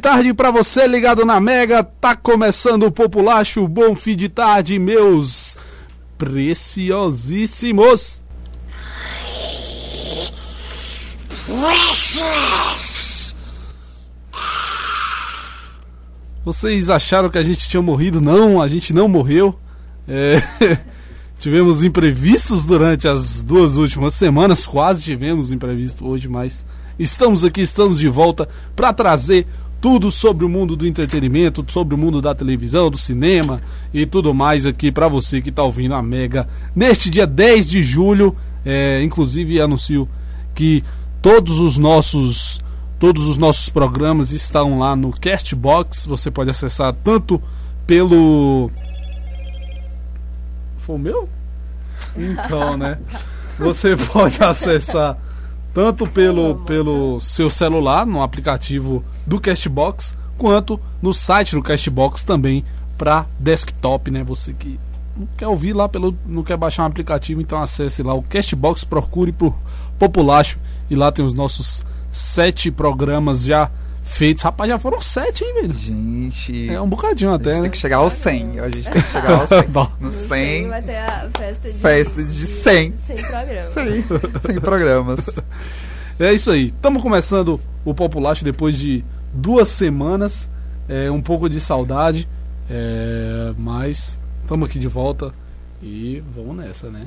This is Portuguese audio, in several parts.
tarde para você ligado na Mega. Tá começando o Populacho. Bom fim de tarde, meus preciosíssimos. Vocês acharam que a gente tinha morrido? Não, a gente não morreu. É, tivemos imprevistos durante as duas últimas semanas, quase tivemos imprevisto hoje, mas estamos aqui, estamos de volta para trazer tudo sobre o mundo do entretenimento, sobre o mundo da televisão, do cinema e tudo mais aqui para você que está ouvindo a Mega neste dia 10 de julho. É, inclusive anuncio que todos os nossos todos os nossos programas estão lá no Castbox. Você pode acessar tanto pelo foi o meu? Então, né? Você pode acessar tanto pelo, pelo seu celular, no aplicativo do Castbox, quanto no site do Castbox também para desktop, né? Você que não quer ouvir lá pelo, não quer baixar um aplicativo, então acesse lá o Castbox, procure por Populacho e lá tem os nossos sete programas já feitos. Rapaz, já foram sete, hein, velho? Gente. É um bocadinho até, né? tem que chegar ao 100. A gente tem que chegar ao 100. no 100. vai ter a festa de, festa de 100. 100 programas. 100, 100 programas. É isso aí. Estamos começando o Populacho depois de duas semanas. É, um pouco de saudade. É, mas estamos aqui de volta e vamos nessa, né?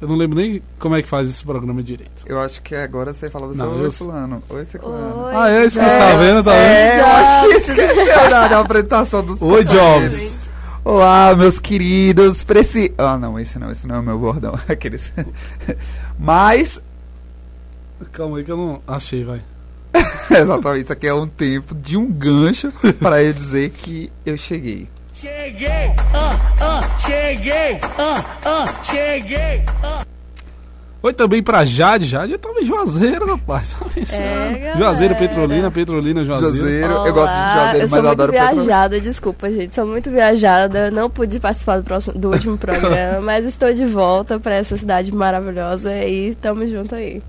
Eu não lembro nem como é que faz esse programa direito. Eu acho que agora você fala você Não, oi, eu- fulano. Oi, fulano. Oi, Ah, é isso que você é, tá vendo, tá É, vendo? eu acho que esqueceu da, da apresentação dos Oi. Jobs. Olá, meus queridos. Preci... Ah, não, esse não, esse não é o meu bordão. Aqueles. Mas, Calma aí que eu não achei, vai. exatamente, isso aqui é um tempo de um gancho para eu dizer que eu cheguei. Cheguei, ah, ah, cheguei, ah, ah, cheguei, ah. Oi também pra Jade. Jade tava em Juazeiro, rapaz. Ceará. galera. Juazeiro, Petrolina, Petrolina, Juazeiro. Juazeiro, Olá, eu gosto de Juazeiro, eu mas sou eu muito adoro Petrolina. viajada, desculpa, gente. Sou muito viajada, não pude participar do, próximo, do último programa, mas estou de volta para essa cidade maravilhosa e tamo junto aí.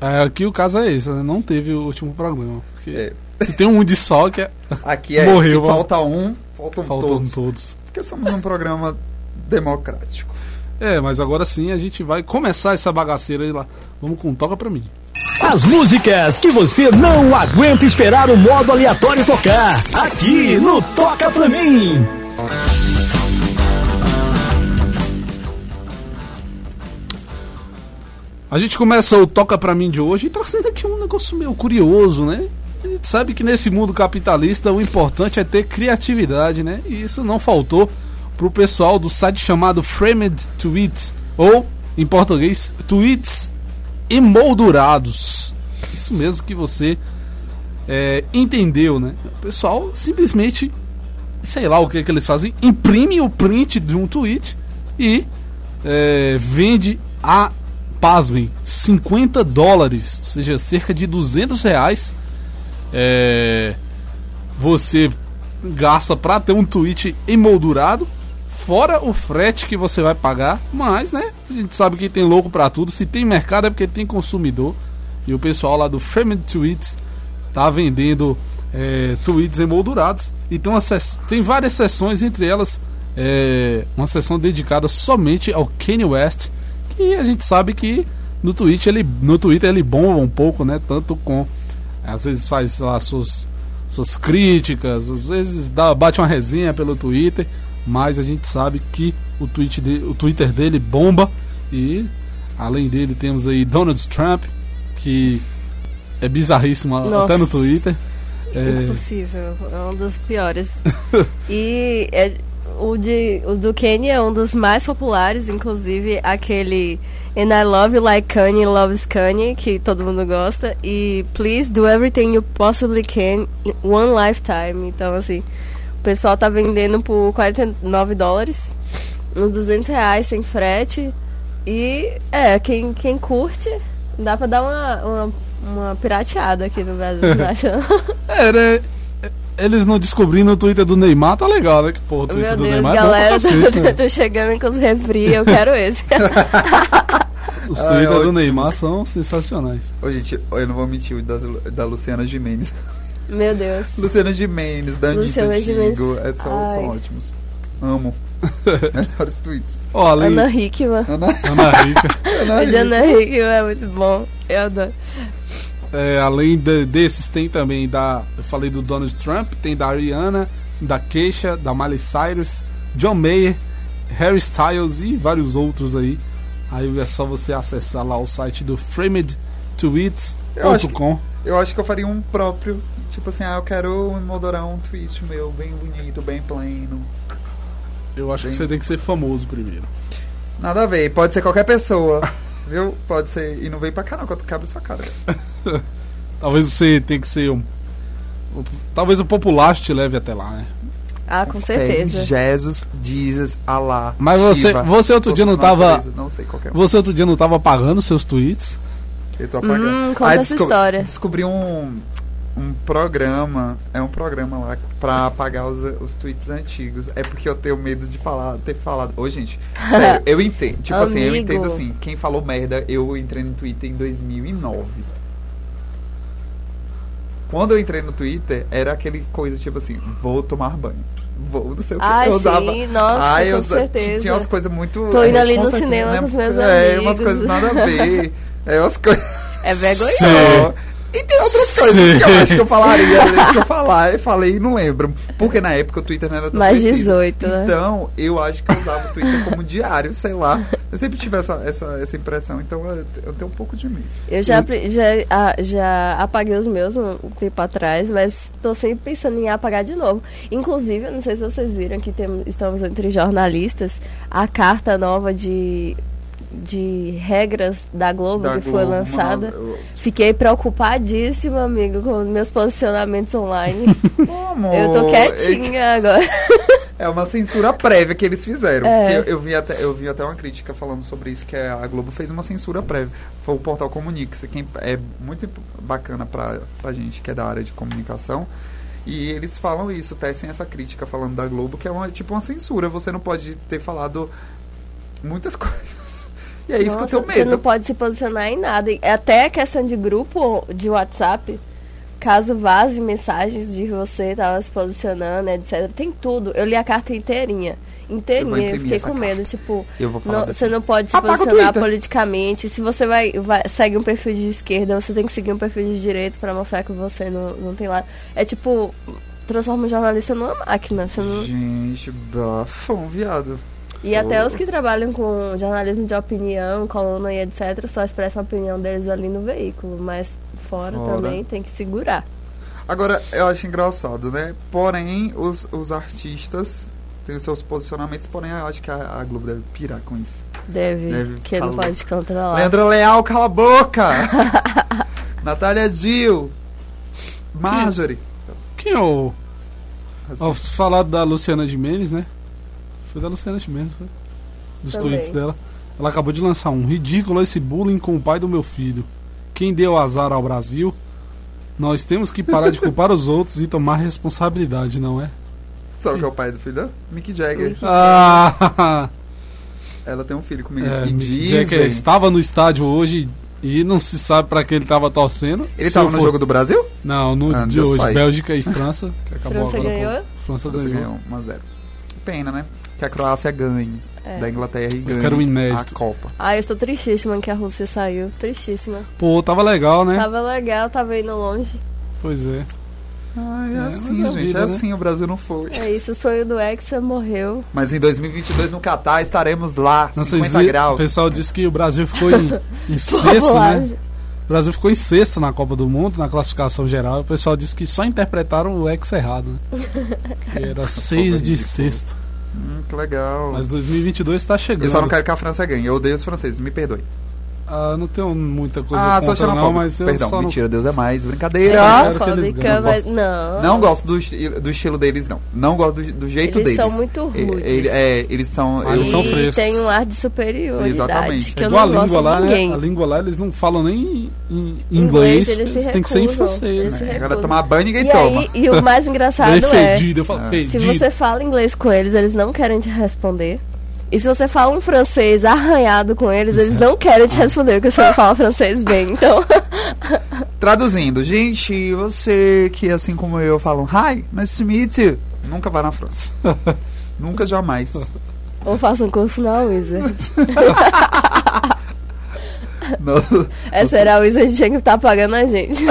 É, aqui o caso é esse, né? Não teve o último programa. Porque É. se tem um desfalque, é... Aqui é, Morreu, se falta um, faltam faltam todos. todos. Porque somos um programa democrático. É, mas agora sim a gente vai começar essa bagaceira aí lá. Vamos com Toca Pra Mim. As músicas que você não aguenta esperar o modo aleatório tocar. Aqui no Toca Pra Mim. A gente começa o Toca Pra Mim de hoje trazendo aqui um negócio meio curioso, né? A gente sabe que nesse mundo capitalista o importante é ter criatividade, né? E isso não faltou pro pessoal do site chamado Framed Tweets, ou, em português, Tweets Emoldurados. Isso mesmo que você é, entendeu, né? O pessoal simplesmente, sei lá o que, que eles fazem, imprime o print de um tweet e é, vende a, pasmem, 50 dólares, ou seja, cerca de 200 reais. É, você gasta para ter um tweet emoldurado, fora o frete que você vai pagar, mas né, a gente sabe que tem louco para tudo, se tem mercado é porque tem consumidor, e o pessoal lá do Framed Tweets tá vendendo é, tweets emoldurados, e tem, uma tem várias sessões, entre elas é, uma sessão dedicada somente ao Kanye West, que a gente sabe que no Twitter ele, no Twitter ele bomba um pouco, né, tanto com às vezes faz lá suas, suas críticas, às vezes dá, bate uma resenha pelo Twitter, mas a gente sabe que o, tweet de, o Twitter dele bomba e além dele temos aí Donald Trump, que é bizarríssimo Nossa. até no Twitter. É, Impossível, é um dos piores. e é- o, de, o do Kanye é um dos mais populares, inclusive aquele And I Love You Like Kanye Loves Kanye, que todo mundo gosta, e Please Do Everything You Possibly Can in One Lifetime. Então, assim, o pessoal tá vendendo por 49 dólares, uns 200 reais sem frete. E, é, quem, quem curte, dá pra dar uma, uma, uma pirateada aqui no Brasil, você acha? É, né? Eles não descobrindo o Twitter do Neymar, tá legal, né? Que porra, o Twitter Meu do Deus, Neymar galera, é bom pra cacete, né? tô chegando com os refri, eu quero esse. Os Ah, é Twitter do. Neymar são sensacionais. Ô, gente, eu não vou mentir o das, da Luciana Gimenez. Meu Deus. Luciana Gimenez, da Anitta Luciana Gimenez. Antigo. É, são, são ótimos. Amo. Melhores tweets. Ó, além Ana Hickman. Ana, Ana Rica. Ana Mas Hickman. Ana Hickman é muito bom. Eu adoro. É, além de- desses, tem também da. Eu falei do Donald Trump, tem da Ariana, da Keisha, da Miley Cyrus, John Mayer, Harry Styles e vários outros aí. Aí é só você acessar lá o site do Eu framedtweets.com. Eu acho que eu faria um próprio. Tipo assim, ah, eu quero moldurar um tweet meu bem bonito, bem pleno. Eu acho que Bem- você tem que ser famoso primeiro. Nada a ver, pode ser qualquer pessoa. Viu? Pode ser. E não vem pra cá não, que eu quebro sua cara. Talvez você tenha que ser um. Talvez o populacho te leve até lá, né? Ah, com certeza. Jesus, Jesus, Allah. Mas você- Shiva, você outro dia não tava- Não sei qual é. Você outro dia não tava apagando seus tweets? Eu tô apagando. Hum, conta essa descob- história. Descobri um, um programa. É um programa lá pra apagar os, os tweets antigos. É porque eu tenho medo de falar, ter falado. Ô, gente, sério, eu entendo. Tipo assim, eu entendo assim. Quem falou merda, eu entrei no Twitter em 2009. Quando eu entrei no Twitter, era aquele coisa tipo assim: vou tomar banho. Vou, não sei o que. Ai, eu usava. sim, nossa, Ai, eu com usa- certeza. Tinha umas coisas muito. Tô indo é, ali no cinema né? com os meus É, umas amigos. coisas nada a ver. É umas coisas. É vergonhoso. E tem outras Sim. coisas que eu acho que eu falaria, né, que eu falar, eu falei e não lembro. Porque na época o Twitter não era tão Mais conhecido. 18, né? Então, eu acho que eu usava o Twitter como diário, sei lá. Eu sempre tive essa, essa, essa impressão, então eu, eu tenho um pouco de medo. Eu já, apre- já, já apaguei os meus um, tempo atrás, mas tô sempre pensando em apagar de novo. Inclusive, eu não sei se vocês viram que temos, estamos entre jornalistas, a carta nova de, de regras da Globo Da que foi Globo, lançada. mano, eu- Fiquei preocupadíssima, amigo, com meus posicionamentos online. Como? eu tô quietinha agora. É uma censura prévia que eles fizeram. É. Eu, eu vi até, eu vi até uma crítica falando sobre isso, que é a Globo fez uma censura prévia. Foi o portal Comunique, quem é muito bacana pra, pra gente que é da área de comunicação. E eles falam isso, tecem essa crítica falando da Globo, que é uma, tipo uma censura. Você não pode ter falado muitas coisas. E é isso Nossa, que eu Você tenho não medo. pode se posicionar em nada. Até a questão de grupo de WhatsApp, caso vaze mensagens de você tava se posicionando, etc. Tem tudo. Eu li a carta inteirinha. Inteirinha. Eu, imprimir fiquei essa com medo. carta. Tipo, Eu vou falar não- você não pode se Apaga posicionar politicamente. Se você vai, vai segue um perfil de esquerda, você tem que seguir um perfil de direita pra mostrar que você não, não tem lado. É tipo, transforma o jornalista numa máquina. Você não, Gente, bafão, viado. E até Oh. os que trabalham com jornalismo de opinião, coluna e etc., só expressam a opinião deles ali no veículo, mas fora, Fora. também tem que segurar. Agora, eu acho engraçado, né? Porém, os, os artistas têm os seus posicionamentos, porém, eu acho que a, a Globo deve pirar com isso. Deve, Deve que não pode controlar. Leandro Leal, cala a boca! Natália Gil. Marjorie. Quem é o. Se falar da Luciana Gimenez, né? Foi da Luciana Gimenez, foi? Dos Também. tweets dela. Ela acabou de lançar um. Ridículo esse bullying com o pai do meu filho. Quem deu azar ao Brasil? Nós temos que parar de culpar os outros e tomar responsabilidade, não é? Sabe o que é o pai do filho dela? Mick Jagger. Mick Ah! Ela tem um filho comigo. É, e Mick dizem... Jagger estava no estádio hoje e não se sabe pra que ele estava torcendo. Ele Se tava eu no for- jogo do Brasil? Não, no Ah, de Deus hoje. pai. Bélgica e França. Que acabou França agora ganhou? França Você ganhou. ganhou 1x0. Pena, né? Que a Croácia ganhe É. da Inglaterra e ganhe quero um inédito. a Copa. Ah, eu estou tristíssima que a Rússia saiu. Tristíssima. Pô, tava legal, né? Tava legal, tava indo longe. Pois é. Ah, é, É, assim, é gente. vida, é né? assim, o Brasil não foi. É isso, o sonho do Hexa morreu. Mas em 2022 no Catar estaremos lá, Não sei 50 se- O graus. pessoal disse que o Brasil ficou em, em sexto, né? O Brasil ficou em sexto na Copa do Mundo, na classificação geral. O pessoal disse que só interpretaram o ex errado, né? Que era seis de sexto. Hum, que legal. Mas 2022 tá chegando. Eu só não quero que a França ganhe. Eu odeio os franceses, me perdoe. Ah, não tenho muita coisa Ah, contra não, xenofóbico. mas eu Perdão, só não- mentira, Deus é mais. Brincadeira. eles ganhem. mas não. Não gosto do, esti- do estilo deles, não. Não gosto do, do jeito Eles deles. são muito rudes. ele- é, eles são. Ah, eles são frescos. tem um ar de superioridade Exatamente. que eu não a gosto língua de lá, né? ninguém. A língua lá eles não falam nem em, Inglês, inglês, eles tem que ser em francês. Eles né? Agora tomar banho ninguém E, toma. aí, e o mais engraçado é, fedido, eu falo, Ah. fedido. se você fala inglês com eles, eles não querem te responder. E se você fala um francês arranhado com eles, eles não querem te responder, porque você não fala francês bem. Então, Traduzindo, gente, você que assim como eu falam hi, nice to meet you, nunca vai na França. nunca jamais. ou faça um curso na Wizard. Essa era a Wizard tinha que estar pagando a gente.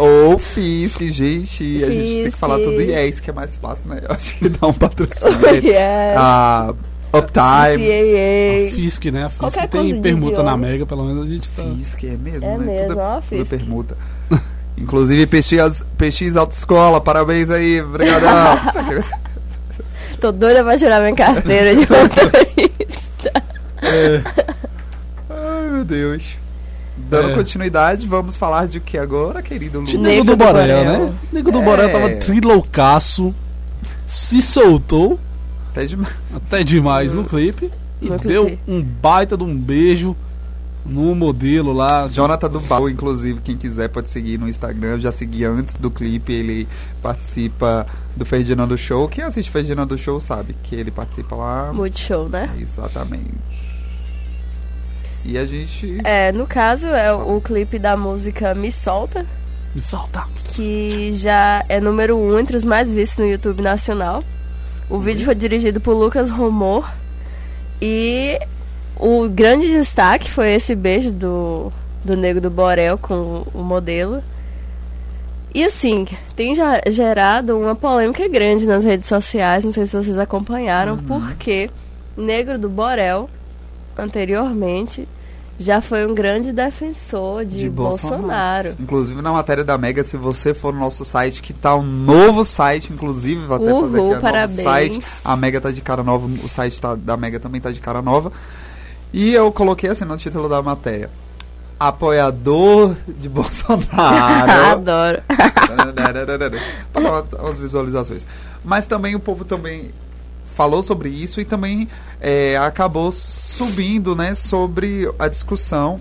Ou Fisk, gente, a gente tem que falar tudo yes, que é mais fácil, né? Eu acho que dá um patrocínio. aí. yes. Ah, Uptime. A CAA. Fisk, né? A Fisk Qualquer coisa tem permuta na. Mega, pelo menos a gente tá. Fisk é mesmo, É né? mesmo, tudo, ó, tudo Fisk. permuta. Inclusive, PX, PX Autoescola, parabéns aí, obrigadão. Tô doida pra tirar minha carteira de motorista. Ai, meu Deus. Dando É. continuidade, vamos falar de o que agora, querido Lu? De Nego Nego do do Borel, né? Nego do É. Borel tava triloucaço, se soltou Até demais. até demais no clipe e No deu clipe. um baita de um beijo no modelo lá. Jonathan do Baú, inclusive, quem quiser pode seguir no Instagram. Eu já segui antes do clipe. Ele participa do Ferdinando Show. Quem assiste Ferdinando Show sabe que ele participa lá. Multishow, né? Exatamente. E a gente. É, no caso, é o, clipe da música Me Solta, Me solta. que já é número um entre os mais vistos no YouTube nacional. O vídeo foi dirigido por Lucas Romor. E o grande destaque foi esse beijo do, do Nego do Borel com o modelo. E assim, tem já gerado uma polêmica grande nas redes sociais, não sei se vocês acompanharam, porque Negro do Borel, anteriormente, já foi um grande defensor de, De Bolsonaro. Bolsonaro. Inclusive na matéria da Mega, se você for no nosso site, que tá um novo site, inclusive, vou até Uhul, fazer aqui o parabéns. novo site. A Mega tá de cara nova, o site tá- da Mega também tá de cara nova. E eu coloquei assim no título da matéria. Apoiador de Bolsonaro. Adoro. para umas visualizações. Mas também o povo também falou sobre isso e também é, acabou subindo, né, sobre a discussão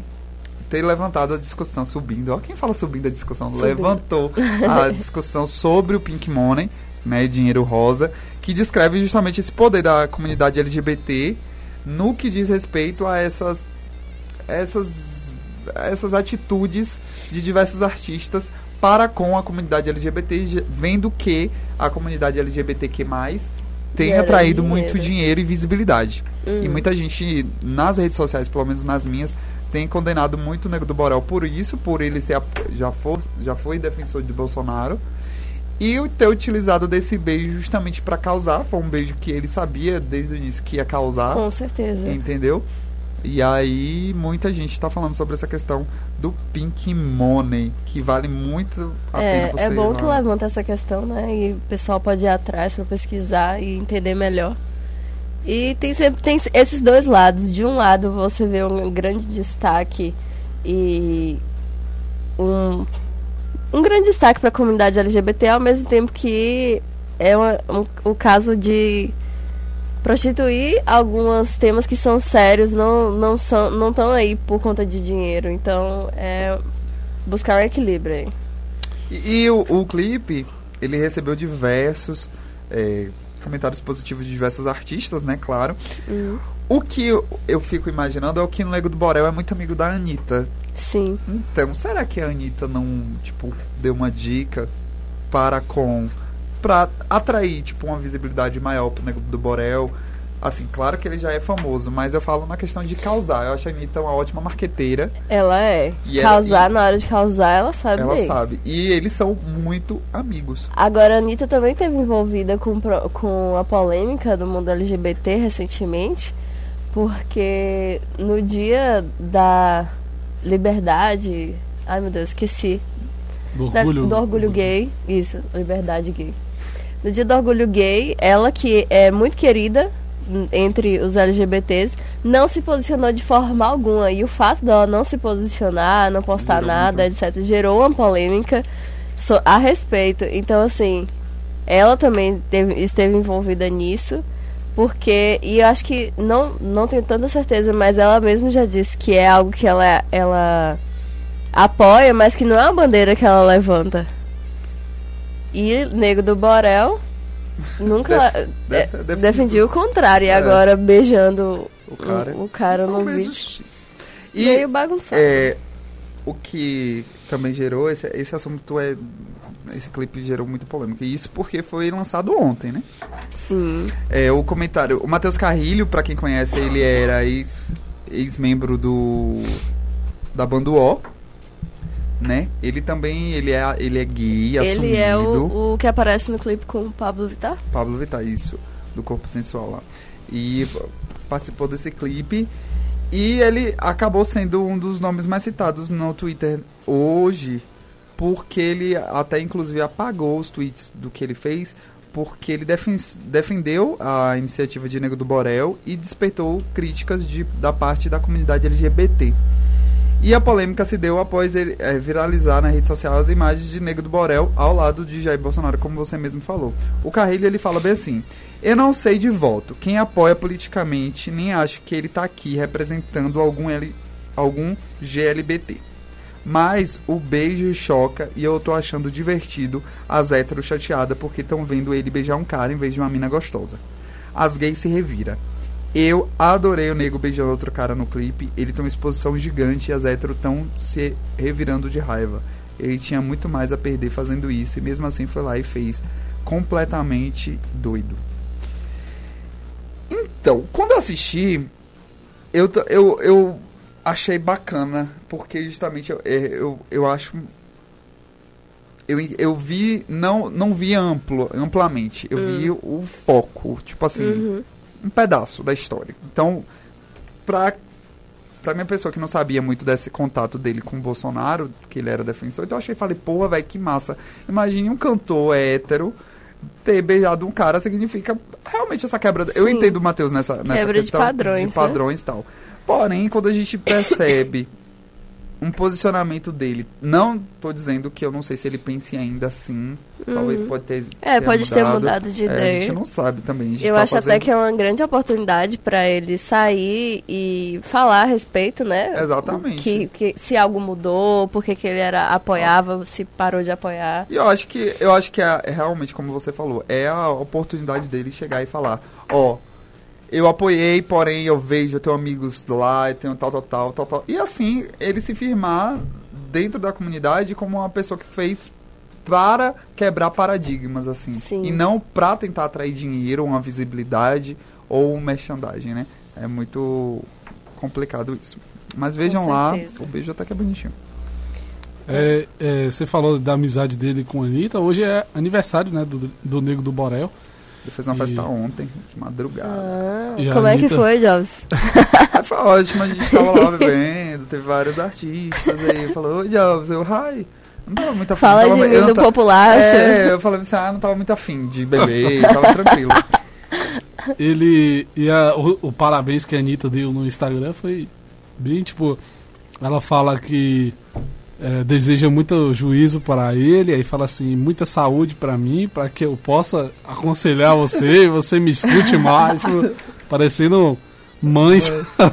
ter levantado a discussão subindo. Ó, quem fala subindo a discussão Subindo. levantou a discussão sobre o Pink Money, né, dinheiro rosa, que descreve justamente esse poder da comunidade LGBT no que diz respeito a essas essas essas atitudes de diversos artistas para com a comunidade LGBT, vendo que a comunidade LGBTQ+, tem atraído dinheiro. muito dinheiro e visibilidade. E muita gente nas redes sociais, pelo menos nas minhas, tem condenado muito o Nego do Borel por isso, por ele ser já foi, já foi defensor de Bolsonaro. E ter utilizado desse beijo justamente para causar, foi um beijo que ele sabia desde o início que ia causar, Com certeza. entendeu? E aí muita gente está falando sobre essa questão do Pink Money, que vale muito a pena É, você é bom que levanta essa questão, né? E o pessoal pode ir atrás para pesquisar e entender melhor. E tem sempre tem esses dois lados. De um lado você vê um grande destaque e um, um grande destaque para a comunidade LGBT, ao mesmo tempo que é uma- um, o caso de prostituir alguns temas que são sérios, não não são não estão aí por conta de dinheiro. Então é buscar um equilíbrio aí. E, e o, o clipe, ele recebeu diversos é, comentários positivos de diversos artistas, né, claro. Uhum. O que eu, eu fico imaginando é o que no Lego do Borel é muito amigo da Anitta. Sim. Então, será que a Anitta não, tipo, deu uma dica para com... Pra atrair, tipo, uma visibilidade maior pro Nego do Borel? Assim, claro que ele já é famoso, mas eu falo na questão de causar. Eu acho a Anitta uma ótima marqueteira. Ela é. E ela- causar, e- na hora de causar, ela sabe ela bem. sabe. E eles são muito amigos. Agora, a Anitta também teve envolvida com, com a polêmica do mundo LGBT recentemente, porque no dia da liberdade. Ai meu Deus, esqueci. Do Da- orgulho. do orgulho gay. Isso, liberdade gay. No dia do orgulho gay, ela que é muito querida entre os LGBTs, não se posicionou de forma alguma. E o fato dela não se posicionar, não postar Gerou nada, etc., gerou uma polêmica a respeito. Então, assim, ela também teve- esteve envolvida nisso. Porque, e eu acho que, não, não tenho tanta certeza, mas ela mesma já disse que é algo que ela, ela apoia, mas que não é uma bandeira que ela levanta. E Nego do Borel nunca Def- é, def- def- defendia o contrário. E É. agora beijando O cara. o, o cara no vídeo. o X. E Meio bagunçado. é, o que também gerou, esse, esse assunto é. Esse clipe gerou muita polêmica. E isso porque foi lançado ontem, né? Sim. É, o comentário. O Matheus Carrilho, pra quem conhece, ele era ex- ex-membro do. da banda O. Né? Ele também ele é, ele é gay, Ele assumido. é o, o que aparece no clipe com o Pablo Vittar. Pablo Vittar, isso, do Corpo Sensual lá. E participou desse clipe. E ele acabou sendo um dos nomes mais citados no Twitter hoje, porque ele até inclusive apagou os tweets do que ele fez, porque ele defen- defendeu a iniciativa de Nego do Borel e despertou críticas de, da parte da comunidade LGBT. E a polêmica se deu após ele eh, viralizar na rede social as imagens de Nego do Borel ao lado de Jair Bolsonaro, como você mesmo falou. O Carrilho ele fala bem assim: Eu não sei de voto quem apoia politicamente, nem acho que ele tá aqui representando algum, L, algum GLBT. Mas o beijo choca e eu tô achando divertido as héteros chateadas porque estão vendo ele beijar um cara em vez de uma mina gostosa. As gays se revira. Eu adorei o nego beijando outro cara no clipe. Ele tem uma exposição gigante e as héteros estão se revirando de raiva. Ele tinha muito mais a perder fazendo isso e mesmo assim foi lá e fez completamente doido. Então, quando eu assisti, eu, eu, eu achei bacana, porque justamente eu, é, eu, eu acho. Eu, eu vi, não, não vi amplo, amplamente, eu vi o foco, tipo assim, Uhum. Um pedaço da história. Então, pra, pra minha pessoa que não sabia muito desse contato dele com o Bolsonaro, que ele era defensor, então eu achei, falei, porra, velho, que massa. Imagine um cantor hétero ter beijado um cara, significa realmente essa quebra. Eu Sim. entendo o Matheus nessa, nessa Quebra de questão padrões, de né? padrões e tal. Porém, quando a gente percebe um posicionamento dele, não tô dizendo que eu não sei se ele pense ainda assim, talvez pode ter É, ter pode ter mudado de É, a ideia. gente não sabe também. a gente Eu tá acho até fazendo- que é uma grande oportunidade para ele sair e falar a respeito, né? Exatamente. Que, que se algo mudou, por que ele era apoiava, se parou de apoiar. E eu acho que, eu acho que é, é realmente, como você falou, é a oportunidade dele chegar e falar, ó, eu apoiei, porém eu vejo, eu tenho amigos lá, eu tenho tal, tal, tal, tal, tal. E assim, ele se firmar dentro da comunidade como uma pessoa que fez para quebrar paradigmas, assim. Sim. E não para tentar atrair dinheiro, uma visibilidade ou um merchandising, né? É muito complicado isso. Mas vejam lá, o beijo até que é bonitinho. É, é, você falou da amizade dele com a Anitta. Hoje é aniversário né, do, do Nego do Borel. Ele fez uma E- festa ontem, de madrugada. Ah, E como é que Anitta? foi, Jobs? Foi ótimo, a gente tava lá bebendo, teve vários artistas aí, falou, oi Jobs, eu, hi. Não tava muito afim. Fala tava, de mim do ta- populacho. É, eu falei assim, ah, não tava muito afim de beber, tava tranquilo. Ele. E a- o, o parabéns que a Anitta deu no Instagram foi bem tipo. Ela fala que é, deseja muito juízo para ele, aí fala assim, muita saúde para mim, para que eu possa aconselhar você e você me escute mais, tipo, parecendo mãe,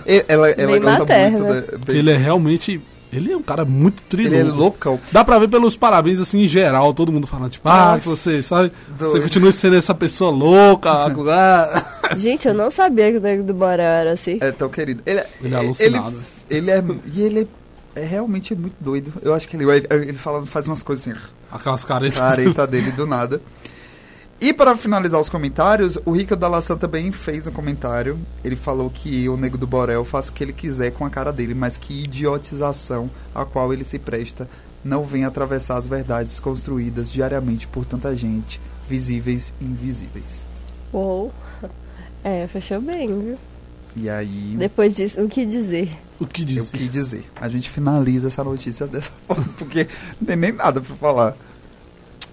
E- Ela, ela Bem gosta materna. muito da, que ele é realmente. Ele é um cara muito ele trilouco. é loucão. Dá pra ver pelos parabéns, assim, em geral, todo mundo falando, tipo, ah, que você, sabe? Você Doido. continua sendo essa pessoa louca. ah. Gente, eu não sabia que o Nego do Borel era assim. É tão querido. Ele, é- Ele é alucinado. Ele, ele é, e ele é, é realmente muito doido. Eu acho que ele, ele, ele fala, faz umas coisas assim, Aquelas caretas. careta dele do nada. E para finalizar os comentários, o Rica Dalassan também fez um comentário. Ele falou que o Nego do Borel faz o que ele quiser com a cara dele, mas que idiotização a qual ele se presta não vem atravessar as verdades construídas diariamente por tanta gente, visíveis e invisíveis. Uou. É, fechou bem, viu? E aí, Depois disso, o que dizer? O que eu diz? quis dizer. A gente finaliza essa notícia dessa forma, porque não tem nem nada para falar.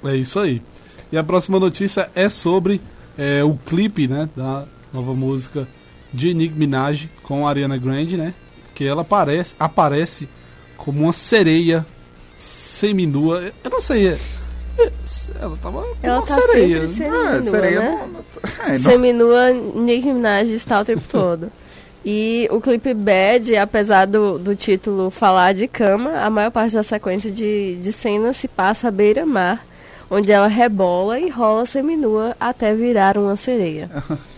É isso aí. E a próxima notícia é sobre é, o clipe, né, da, nova música de Nicki Minaj com a Ariana Grande, né? Que ela aparece, aparece como uma sereia seminua. Eu não sei. É- é- Ela tava com Ela uma tá sereia. sempre Ah, seminua, sereia né? é, não- Seminua, Nicki Minaj está o tempo todo. E o clipe Bad, apesar do, do título falar de cama, a maior parte da sequência de, de cenas se passa à beira-mar, onde ela rebola e rola seminua até virar uma sereia.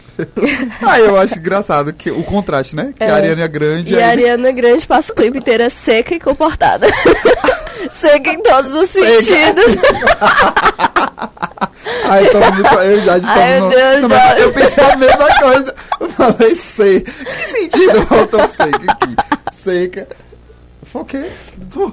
Ah, eu acho engraçado que o contraste, né? Que É. a Ariana Grande. E a Ariana Grande passa o clipe inteira seca e comportada. seca em todos os sentidos. Muito. Eu já estou Ai, meu Deus, no- já- Eu pensei a mesma coisa. Eu falei seca. Que sentido faltou seca aqui? Seca. Foi o quê? Tô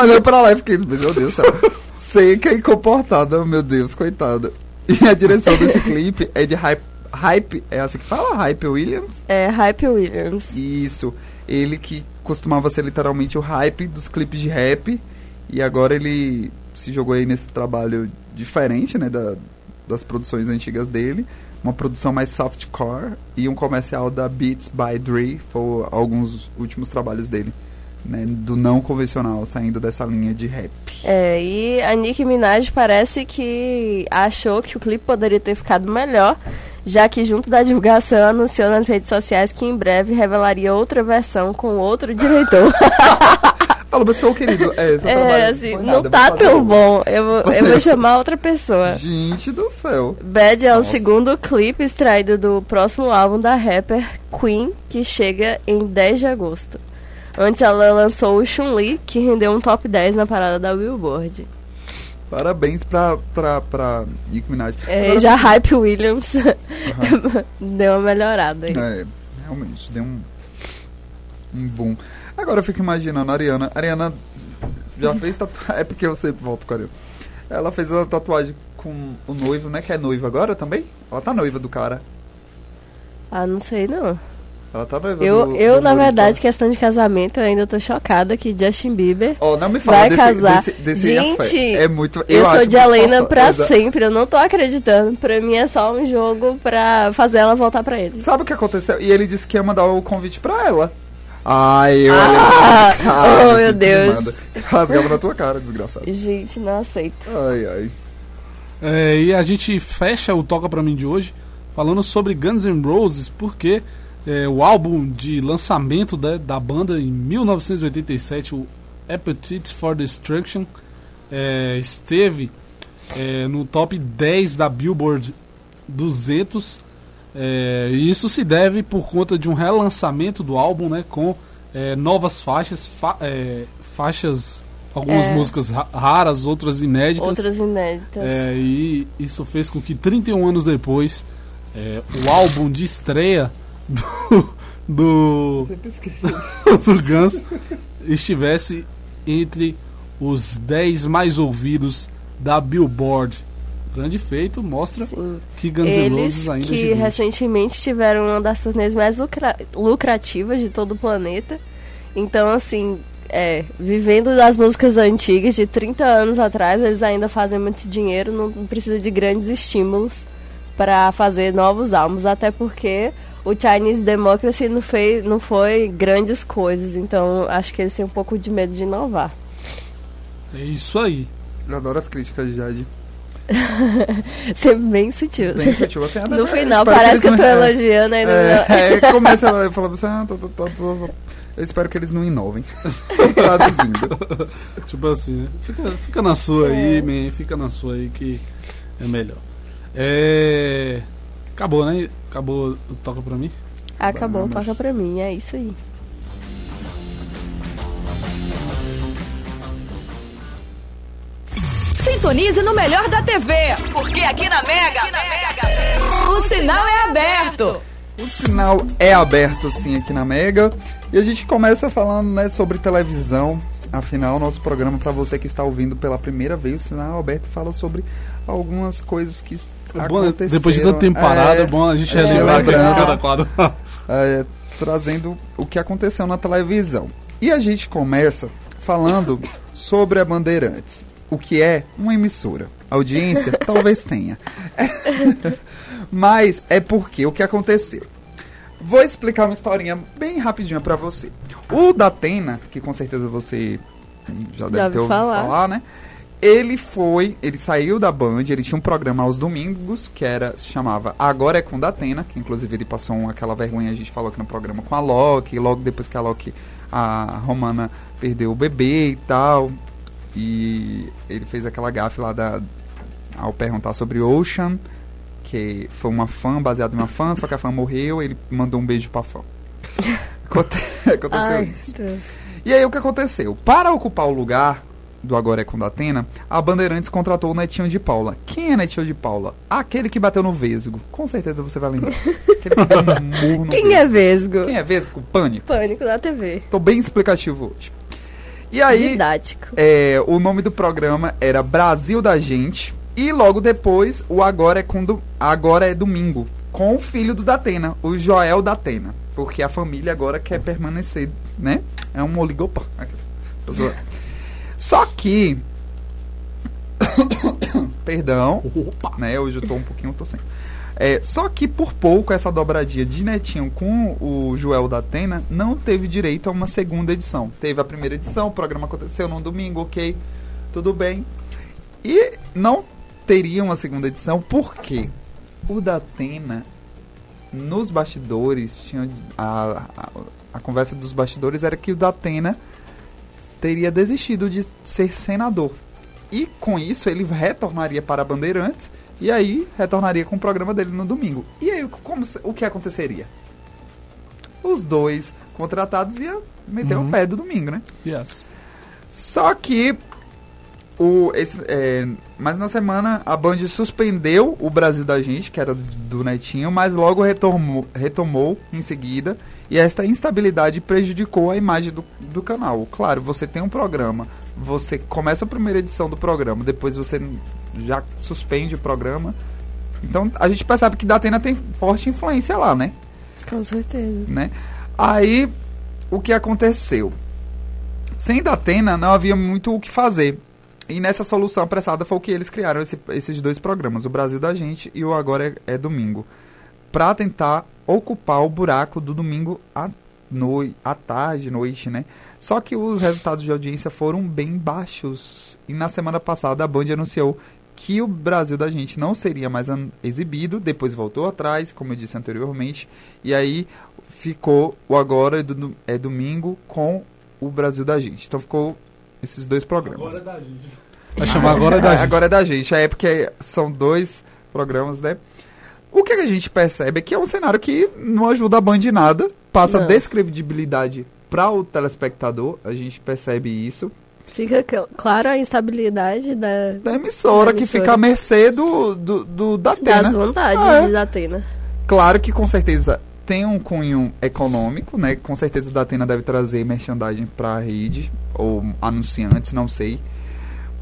olhando pra lá e fiquei, meu Deus do céu. Seca e comportada, meu Deus, coitada. E a direção desse clipe é de Hype. Hype, é assim que fala? Hype Williams? É, Hype Williams. Isso. Ele que costumava ser literalmente o hype dos clipes de rap. E agora ele se jogou aí nesse trabalho diferente, né? Da, das produções antigas dele. Uma produção mais softcore e um comercial da Beats by Dre. Foi alguns últimos trabalhos dele. Né, do não convencional, saindo dessa linha de rap. É, e a Nicki Minaj parece que achou que o clipe poderia ter ficado melhor, já que junto da divulgação anunciou nas redes sociais que em breve revelaria outra versão com outro diretor. Fala, mas seu querido, é, seu é, assim, não nada, tá tão bom. Eu, vou- eu vou chamar outra pessoa. Gente do céu. Bad é o Nossa. segundo clipe extraído do próximo álbum da rapper Queen, que chega em 10 de agosto. Antes ela lançou o Chun-Li, que rendeu um top 10 na parada da Billboard. Parabéns pra, pra, pra Nicki Minaj. É, Agora- já Hype Williams deu uma melhorada aí. É, realmente, deu um, um boom. Agora eu fico imaginando a Ariana. A Ariana já fez tatuagem. É porque eu sempre volto com a Ariana. Ela fez uma tatuagem com o noivo, né? Que é noiva agora também? Ela tá noiva do cara. Ah, não sei não. Ela tá noiva Eu, do, eu do na verdade, questão de casamento, eu ainda tô chocada que Justin Bieber. Ó, não me fala vai desse, casar. desse, desse Gente. É muito. Eu, sou acho de Helena pra Exa- sempre, eu não tô acreditando. Pra mim é só um jogo pra fazer ela voltar pra ele. Sabe o que aconteceu? E ele disse que ia mandar o convite pra ela. Ai, eu. Ah! Ai, Oh, meu Deus. Rasgava na tua cara, desgraçado. Gente, não aceito. Ai, ai. É, e a gente fecha o Toca Pra Mim de hoje falando sobre Guns N' Roses, porque é, o álbum de lançamento da, da banda em 1987, o Appetite for Destruction, é, esteve é, no top 10 da Billboard 200. É, e isso se deve por conta de um relançamento do álbum, né, com é, novas faixas, fa- é, faixas, algumas É. músicas ra- raras, outras inéditas. Outras inéditas. É, e isso fez com que 31 anos depois é, o álbum de estreia do, do, do Guns estivesse entre os 10 mais ouvidos da Billboard. Grande feito, mostra Sim. que Guns N' Eles Roses ainda é que gigante. recentemente tiveram uma das turnês mais lucra- lucrativas de todo o planeta. Então, assim, é, vivendo das músicas antigas de 30 anos atrás, eles ainda fazem muito dinheiro, não não precisa de grandes estímulos para fazer novos álbuns, até porque o Chinese Democracy não, fez, não foi grandes coisas, então acho que eles têm um pouco de medo de inovar. É isso aí. Eu adoro as críticas de Jade. Sempre bem sutil. Bem sutil, assim, até- No final, parece que eu eles tô não- elogiando ainda. É, é, começa ela falando assim, ah, tô, tô, tô, tô- eu espero que eles não inovem. Traduzindo. Tipo assim, né? Fica, fica na sua aí, É. man. Fica na sua aí que é melhor. É. Acabou, né? Acabou Toca Pra Mim. Acabou, Vamos. toca pra mim, é isso aí. Sintonize no melhor da TV, porque aqui na Mega, o sinal é aberto. O sinal é aberto sim aqui na Mega. E a gente começa falando né, sobre televisão. Afinal, nosso programa, para você que está ouvindo pela primeira vez, o sinal é aberto fala sobre algumas coisas que É bom, né? aconteceram. Depois de tanta temporada, é, bom a gente é, relembrar aqui lembrando. cada quadro. é, trazendo o que aconteceu na televisão. E a gente começa falando sobre a Bandeirantes, o que é uma emissora. Audiência talvez tenha. Mas é porque o que aconteceu. Vou explicar uma historinha bem rapidinha pra você. O Datena, que com certeza você já deve Já ter ouvi ouvido falar. falar, né? Ele foi, ele saiu da Band, ele tinha um programa aos domingos que era se chamava Agora é com Datena, que inclusive ele passou aquela vergonha a gente falou aqui no programa com a Loki, logo depois que a Loki a Romana perdeu o bebê e tal. E ele fez aquela gafe lá da ao perguntar sobre Ocean, que foi uma fã baseada em uma fã, só que a fã morreu, ele mandou um beijo pra fã. Aconte- Aconteceu Ai, isso. Deus. E aí o que aconteceu? Para ocupar o lugar do Agora é com Datena, a Bandeirantes contratou o Netinho de Paula. Quem é Netinho de Paula? Aquele que bateu no Vesgo. Com certeza você vai lembrar. Aquele que deu um murro no Quem é Vesgo. Vesgo? Quem é Vesgo? Pânico. Pânico da TV. Tô bem explicativo hoje. E aí, Didático. é, o nome do programa era Brasil da Gente. E logo depois, o Agora é, com do- agora é Domingo. Com o filho do Datena, o Joel Datena. Porque a família agora quer permanecer, né? É um oligopólio. Só que. Perdão, né? Hoje eu tô um pouquinho tossendo. É, só que por pouco essa dobradinha de Netinho com o Joel da Atena não teve direito a uma segunda edição. Teve a primeira edição, o programa aconteceu num domingo, ok, tudo bem. E não teria uma segunda edição porque o da Atena, nos bastidores, tinha a, a, a conversa dos bastidores era que o da Atena teria desistido de ser senador. E com isso ele retornaria para a Bandeirantes e aí retornaria com o programa dele no domingo. E aí como, o que aconteceria? Os dois contratados iam meter Uhum. o pé do domingo, né? Yes. Só que o, esse, é, mas na semana a Band suspendeu o Brasil da gente, que era do, do Netinho, mas logo retomou, retomou em seguida. E esta instabilidade prejudicou a imagem do, do canal. Claro, você tem um programa, você começa a primeira edição do programa, depois você já suspende o programa. Então a gente percebe que Datena tem forte influência lá, né? Com certeza. né? Aí, o que aconteceu? Sem Datena, não havia muito o que fazer. E nessa solução apressada foi o que eles criaram esse- esses dois programas, o Brasil da Gente e o Agora é, é Domingo, para tentar ocupar o buraco do domingo à, noi à tarde, noite, né? Só que os resultados de audiência foram bem baixos. E na semana passada a Band anunciou que o Brasil da Gente não seria mais exibido, depois voltou atrás, como eu disse anteriormente, e aí ficou o Agora é, do- é Domingo com o Brasil da Gente. Então ficou esses dois programas. da gente. Vai chamar agora é da É, gente. Agora é da gente. É porque são dois programas, né? O que a gente percebe é que é um cenário que não ajuda a Band em nada, passa Não. descredibilidade para o telespectador, a gente percebe isso. Fica cl- claro a instabilidade da, Da emissora, Da que emissora. fica à mercê do, do, do da das Atena. vontades Ah, é. de Atena. Claro que com certeza tem um cunho econômico, né? Com certeza o Datena deve trazer merchandising para a rede, ou anunciantes, não sei.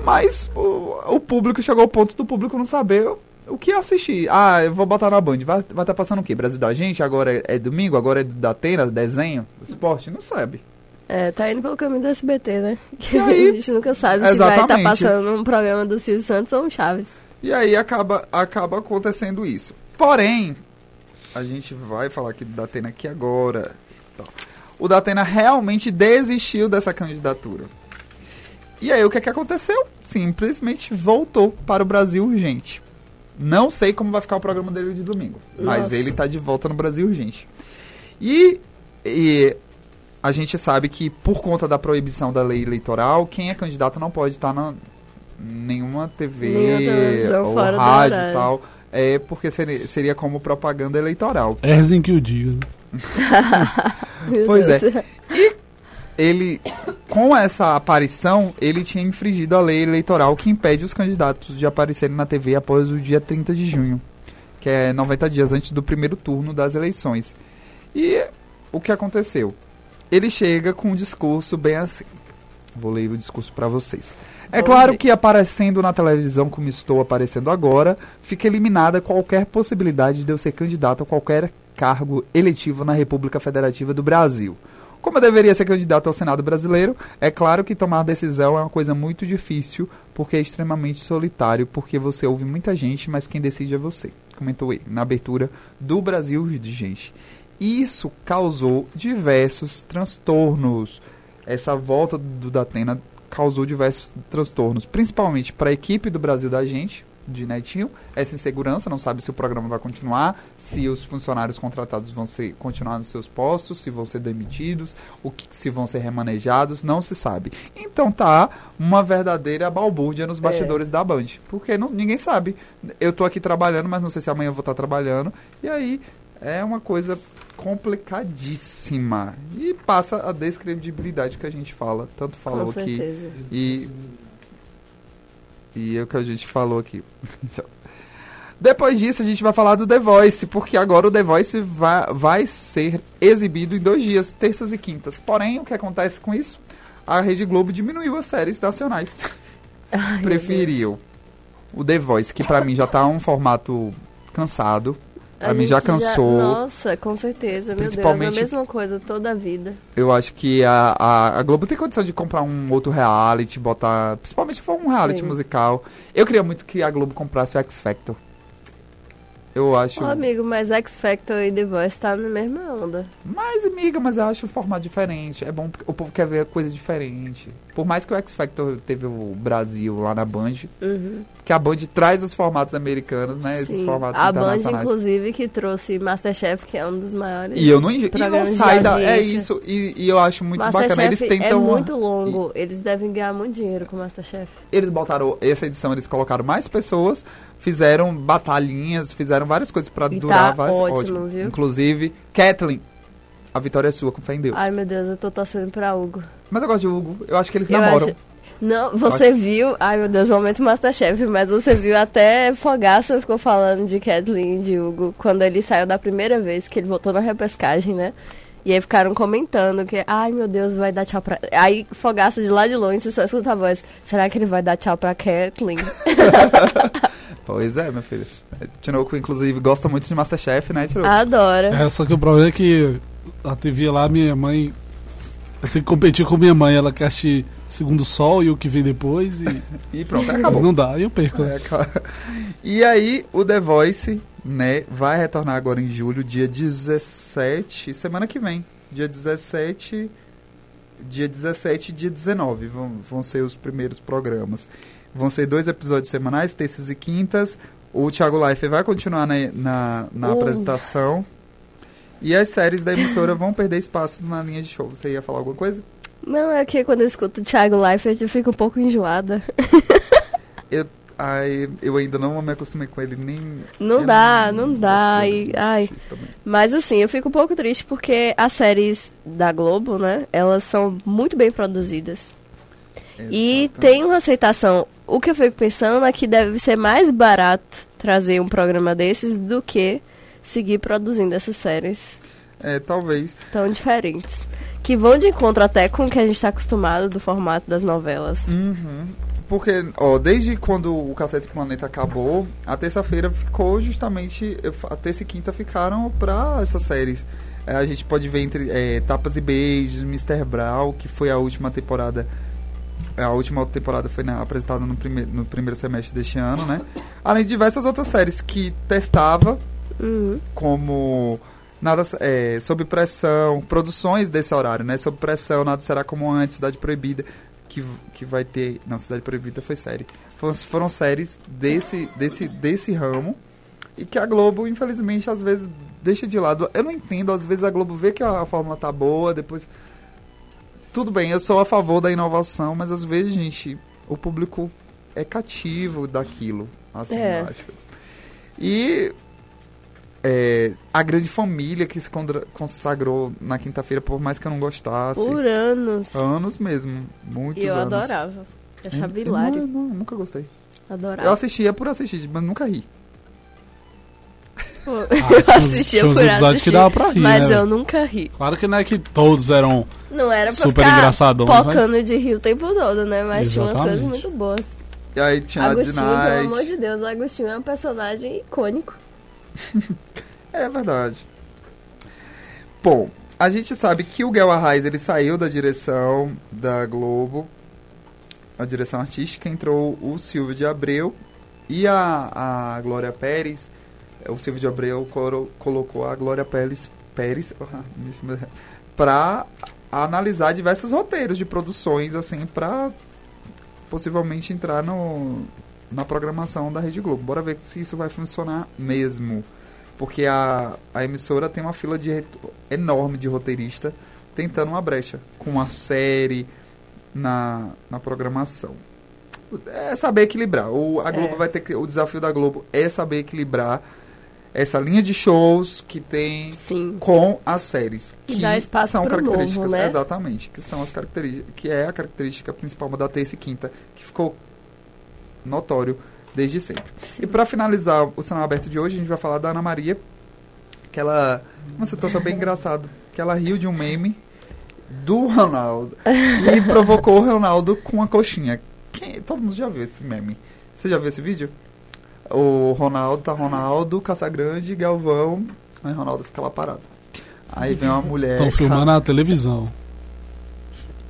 Mas o, o público chegou ao ponto do público não saber o, que assistir. Ah, eu vou botar na Band. Vai estar tá passando o quê? Brasil da Gente? Agora é, é domingo? Agora é do Datena? Desenho? Esporte? Não sabe. É, tá indo pelo caminho do SBT, né? Que a gente nunca sabe se vai estar Exatamente. passando um programa do Silvio Santos ou um Chaves. E aí acaba, acaba acontecendo isso. Porém, a gente vai falar aqui do Datena aqui agora. Tá. O Datena realmente desistiu dessa candidatura. E aí o que, é que aconteceu? Simplesmente voltou para o Brasil urgente. Não sei como vai ficar o programa dele de domingo. Mas Nossa. ele tá de volta no Brasil urgente. E, e a gente sabe que por conta da proibição da lei eleitoral, quem é candidato não pode estar na nenhuma TV ou rádio e tal. É porque seria, seria como propaganda eleitoral. Erzin que o diga. né? Pois é. Deus. Ele, com essa aparição, ele tinha infringido a lei eleitoral que impede os candidatos de aparecerem na TV após o dia 30 de junho, que é 90 dias antes do primeiro turno das eleições. E o que aconteceu? Ele chega com um discurso bem assim. Vou ler o discurso para vocês. É claro que aparecendo na televisão como estou aparecendo agora, fica eliminada qualquer possibilidade de eu ser candidato a qualquer cargo eletivo na República Federativa do Brasil. Como eu deveria ser candidato ao Senado brasileiro, é claro que tomar decisão é uma coisa muito difícil, porque é extremamente solitário, porque você ouve muita gente, mas quem decide é você. comentou ele, na abertura do Brasil de gente. Isso causou diversos transtornos. Essa volta do Datena causou diversos transtornos, principalmente para a equipe do Brasil da gente, de Netinho, essa insegurança, não sabe se o programa vai continuar, se os funcionários contratados vão ser, continuar nos seus postos, se vão ser demitidos, o que, se vão ser remanejados, não se sabe. Então tá uma verdadeira balbúrdia nos bastidores da Band, porque não, ninguém sabe. Eu tô aqui trabalhando, mas não sei se amanhã eu vou estar trabalhando, e aí é uma coisa complicadíssima e passa a descredibilidade que a gente fala, tanto falou Com aqui e e é o que a gente falou aqui. Depois disso, a gente vai falar do The Voice, porque agora o The Voice vai, vai ser exibido em dois dias, terças e quintas. Porém, o que acontece com isso? A Rede Globo diminuiu as séries nacionais. Ai, Preferiu o The Voice, que pra mim já tá um formato cansado. A Pra mim já cansou. Nossa, com certeza, meu Deus, Principalmente- a mesma coisa toda a vida. Eu acho que a, a, a Globo tem condição de comprar um outro reality, botar. Principalmente se for um reality Sim. musical. Eu queria muito que a Globo comprasse o X Factor. Eu acho. Ô, amigo, mas X Factor e The Voice tá na mesma onda. Mais amiga, mas eu acho o formato diferente. É bom porque o povo quer ver coisa diferente. Por mais que o X Factor teve o Brasil lá na Band, Uhum. que a Band traz os formatos americanos, né? Esses Sim. formatos A Band, inclusive, que trouxe Masterchef, que é um dos maiores. E eu não, e não sai da. É isso. E, e eu acho muito Masterchef bacana. Eles tentam. é muito longo. Eles devem ganhar muito dinheiro com Masterchef. eles botaram essa edição, eles colocaram mais pessoas, fizeram batalhinhas, fizeram várias coisas pra E durar tá várias ótimo, viu? Inclusive, Kathleen. A vitória é sua, com fé em Deus. Ai, meu Deus, eu tô torcendo pra Hugo. Mas eu gosto de Hugo. Eu acho que eles Eu namoram. acho- Não, você viu. Ai, meu Deus, momento Masterchef, mas você viu até Fogaça ficou falando de Kathleen e de Hugo quando ele saiu da primeira vez, que ele voltou na repescagem, né? E aí ficaram comentando que, ai meu Deus, vai dar tchau pra. Aí Fogaça de lá de longe, você só escuta a voz. Será que ele vai dar tchau pra Kathleen? Pois é, meu filho. É, Tinoco, inclusive, gosta muito de Masterchef, né, Tinoco? Adora. É, só que o problema é que a TV lá, minha mãe. Eu tenho que competir com minha mãe. Ela quer assistir Segundo Sol e o que vem depois. E E pronto, acabou. não dá, e eu perco. É. E aí, o The Voice, né, vai retornar agora em julho, dia 17, semana que vem. Dia 17, dia 17 e dia 19 vão, vão ser os primeiros programas. Vão ser dois episódios semanais, terças e quintas. O Thiago Life vai continuar na, na, na Uh. apresentação. E as séries da emissora vão perder espaços na linha de show. Você ia falar alguma coisa? Não, é que quando eu escuto o Thiago Leifert eu fico um pouco enjoada. Ai, eu ainda não me acostumei com ele, nem. Não eu dá, não dá. gosto E, ai. Mas assim, eu fico um pouco triste porque as séries da Globo, né? Elas são muito bem produzidas. E tem uma aceitação. O que eu fico pensando é que deve ser mais barato trazer um programa desses do que seguir produzindo essas séries É, talvez. tão diferentes. Que vão de encontro até com o que a gente está acostumado do formato das novelas. Uhum. Porque, ó, desde quando o Cacete Planeta acabou, a terça-feira ficou justamente. A terça e quinta ficaram pra essas séries. É, a gente pode ver entre é, Tapas e Beijos, Mr. Brown, que foi a última temporada. A última temporada foi na- apresentada no, prime no primeiro semestre deste ano, né? Além de diversas outras séries que testava, Uhum. como nada é, sob pressão, produções desse horário, né? Sob pressão, nada será como antes, Cidade Proibida, que, que vai ter, não, Cidade Proibida foi série. Foram, foram séries desse desse desse ramo e que a Globo, infelizmente, às vezes deixa de lado. Eu não entendo, às vezes a Globo vê que a fórmula tá boa, depois tudo bem, eu sou a favor da inovação, mas às vezes, gente, o público é cativo daquilo, assim, É. eu acho. E é, a grande família que se consagrou na quinta-feira, por mais que eu não gostasse. Por anos. Anos mesmo, muitos E eu anos. adorava. Eu achava Eu- hilário. Eu, não- nunca gostei. Adorava. Eu assistia por assistir, mas nunca ri. Ah, eu assistia por episódios assistir. que dava pra rir, mas né? eu nunca ri. Claro que não é que todos eram Não era pra super engraçadões, mas... pocando de rir o tempo todo, né? Mas tinha umas coisas Exatamente. muito boas. E aí tinha a Agostinho, pelo Dinite. amor de Deus, Agostinho é um personagem icônico. É verdade. Bom, a gente sabe que o Guel Arraes, ele saiu da direção da Globo, a direção artística, entrou o Silvio de Abreu e a, a Glória Pérez o Silvio de Abreu colo- colocou a Glória Pérez, Pérez para analisar diversos roteiros de produções, assim, para possivelmente entrar no, na programação da Rede Globo. Bora ver se isso vai funcionar mesmo. Porque a, a emissora tem uma fila de enorme de roteirista tentando uma brecha com a série na, na programação. É saber equilibrar. O, a Globo É. vai ter que. O desafio da Globo é saber equilibrar essa linha de shows que tem Sim. com as séries. Que dar espaço são características. novo, né? Exatamente. Que são as características. Que é a característica principal da terça e quinta, que ficou notório desde sempre. Sim. E para finalizar o sinal aberto de hoje, a gente vai falar da Ana Maria, que ela. Uma situação bem engraçada. Que ela riu de um meme do Ronaldo e provocou o Ronaldo com uma coxinha. Quem, todo mundo já viu esse meme. Você já viu esse vídeo? O Ronaldo tá Ronaldo, Casagrande, Galvão. Aí Ronaldo fica lá parado. Aí vem uma mulher. Estão filmando na televisão,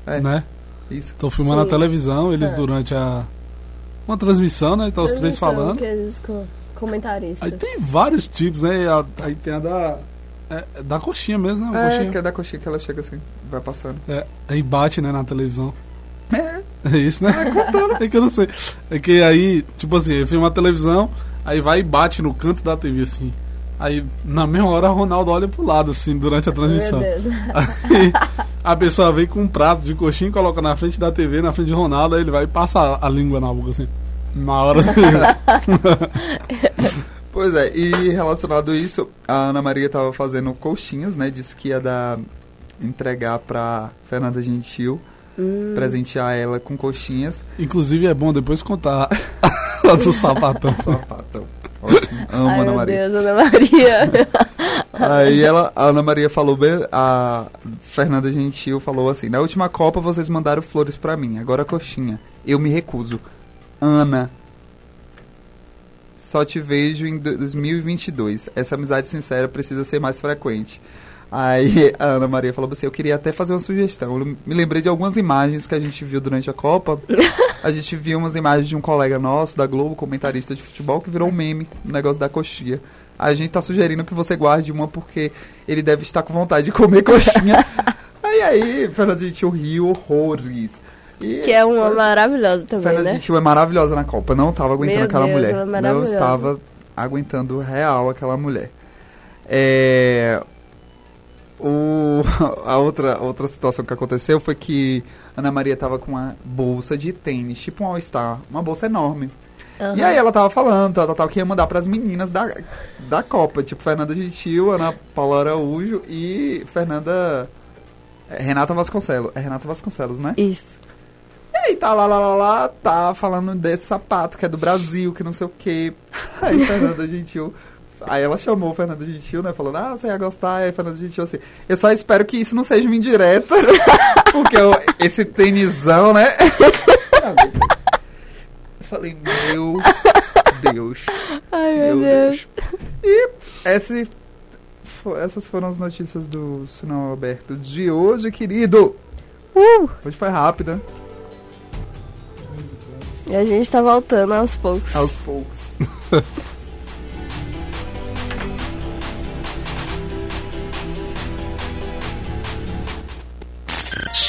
É, né? isso. Estão filmando Sim. na televisão, eles É. durante a. Uma transmissão, né? Então os três falando. aqueles co- comentaristas. Aí tem vários tipos, né? A- Aí tem a da. É, é da coxinha mesmo, né? A É, coxinha. que é da coxinha que ela chega assim, vai passando. É, aí bate, né, na televisão. É, É isso, né? É que eu não sei. É que aí, tipo assim, ele filma a televisão, aí vai e bate no canto da TV, assim. Aí, na mesma hora, o Ronaldo olha pro lado, assim, durante a transmissão. Meu Deus. Aí, a pessoa vem com um prato de coxinha, coloca na frente da TV, na frente de Ronaldo, aí ele vai e passa a, a língua na boca, assim. Na hora, assim. Pois é, e relacionado a isso, a Ana Maria tava fazendo coxinhas, né? Disse que ia dar, entregar pra Fernanda Gentil, Hum, presentear ela com coxinhas. Inclusive, é bom depois contar a do sapatão. Sapatão. Ótimo, amo Ai, Ana meu Maria. Deus, Ana Maria. Aí ela, a Ana Maria falou bem, a Fernanda Gentil falou assim: "Na última Copa vocês mandaram flores pra mim, agora coxinha. Eu me recuso. Ana, só te vejo em 2022. Essa amizade sincera precisa ser mais frequente." Aí a Ana Maria falou assim: Eu queria até fazer uma sugestão. Eu me lembrei de algumas imagens que a gente viu durante a Copa. A gente viu umas imagens de um colega nosso da Globo, comentarista de futebol, que virou um meme no negócio da coxinha. A gente tá sugerindo que você guarde uma porque ele deve estar com vontade de comer coxinha. aí aí, Fernanda Gentil riu horrores. E que é uma maravilhosa também, Fernanda né? Gentil é maravilhosa na Copa. Não tava aguentando Meu aquela Deus, mulher. é não estava aguentando real aquela mulher. É, o, a outra, outra situação que aconteceu foi que Ana Maria tava com uma bolsa de tênis, tipo um All-Star, uma bolsa enorme. Aham. E aí ela tava falando, tal, tal, tal, que ia mandar pras meninas da, da Copa, tipo Fernanda Gentil, Ana Paula Araújo e Fernanda. é, Renata Vasconcelos. É Renata Vasconcelos, né? Isso. E aí tá lá, lá, lá, lá, tá falando desse sapato que é do Brasil, que não sei o quê. Aí Fernanda Gentil. Aí ela chamou o Fernanda Gentil, né? Falando, ah, você ia gostar. Aí Fernanda Gentil assim, eu só espero que isso não seja uma indireta. porque eu- esse tênisão, né? Eu falei, meu Deus. Ai, meu, Meu Deus. E esse, essas foram as notícias do Sinal Aberto de hoje, querido. Uh! Hoje foi rápida, E a gente tá voltando aos poucos. aos poucos.